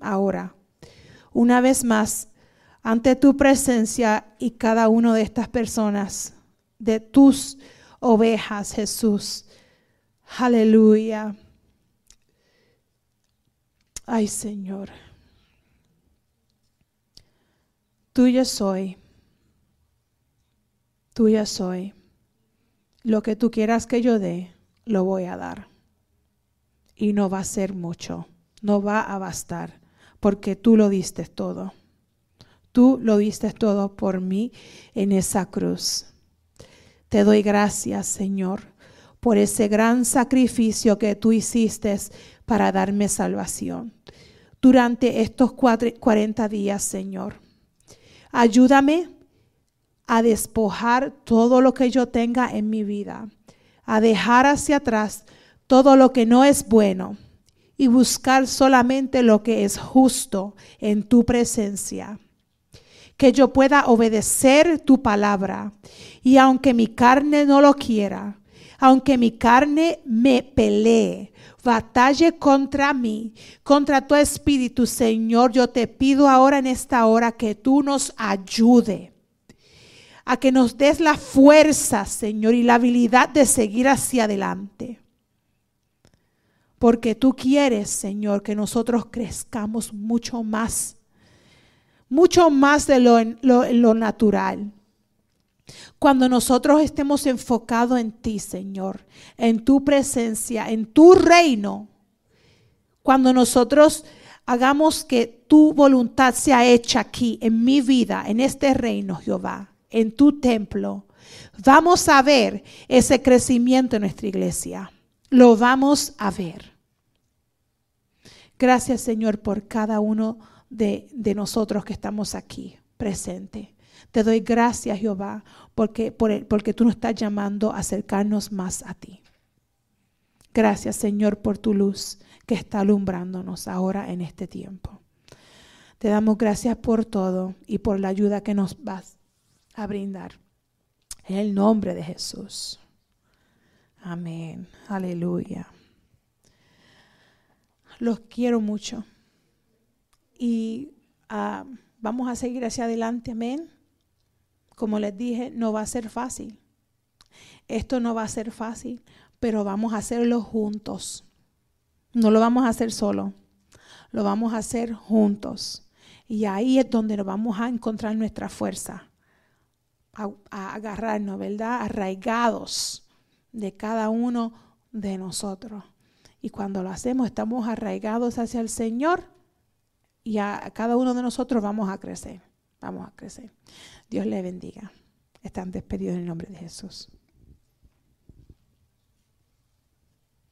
ahora, una vez más, ante tu presencia y cada una de estas personas, de tus ovejas, Jesús. Aleluya. Ay, Señor. Tuya soy. Tuya soy. Lo que tú quieras que yo dé, lo voy a dar. Y no va a ser mucho. No va a bastar. Porque tú lo diste todo. Tú lo diste todo por mí en esa cruz. Te doy gracias, Señor, por ese gran sacrificio que tú hiciste para darme salvación durante estos 40 días, Señor. Ayúdame a despojar todo lo que yo tenga en mi vida, a dejar hacia atrás todo lo que no es bueno y buscar solamente lo que es justo en tu presencia. Que yo pueda obedecer tu palabra y aunque mi carne no lo quiera, aunque mi carne me pelee, batalle contra mí, contra tu espíritu, Señor, yo te pido ahora en esta hora que tú nos ayude a que nos des la fuerza, Señor, y la habilidad de seguir hacia adelante. Porque tú quieres, Señor, que nosotros crezcamos mucho más, mucho más de lo, lo natural. Cuando nosotros estemos enfocados en ti, Señor, en tu presencia, en tu reino, cuando nosotros hagamos que tu voluntad sea hecha aquí, en mi vida, en este reino, Jehová, en tu templo, vamos a ver ese crecimiento en nuestra iglesia. Lo vamos a ver. Gracias, Señor, por cada uno de, de nosotros que estamos aquí presente. Te doy gracias, Jehová, porque, por porque tú nos estás llamando a acercarnos más a ti. Gracias, Señor, por tu luz que está alumbrándonos ahora en este tiempo. Te damos gracias por todo y por la ayuda que nos vas a brindar. En el nombre de Jesús. Amén. Aleluya. Los quiero mucho. Y ah, vamos a seguir hacia adelante. Amén como les dije, no va a ser fácil. Esto no va a ser fácil, pero vamos a hacerlo juntos. No lo vamos a hacer solo, lo vamos a hacer juntos. Y ahí es donde nos vamos a encontrar nuestra fuerza, a, agarrarnos, ¿verdad? Arraigados de cada uno de nosotros. Y cuando lo hacemos, estamos arraigados hacia el Señor y a cada uno de nosotros vamos a crecer, vamos a crecer. Dios le bendiga. Están despedidos en el nombre de Jesús.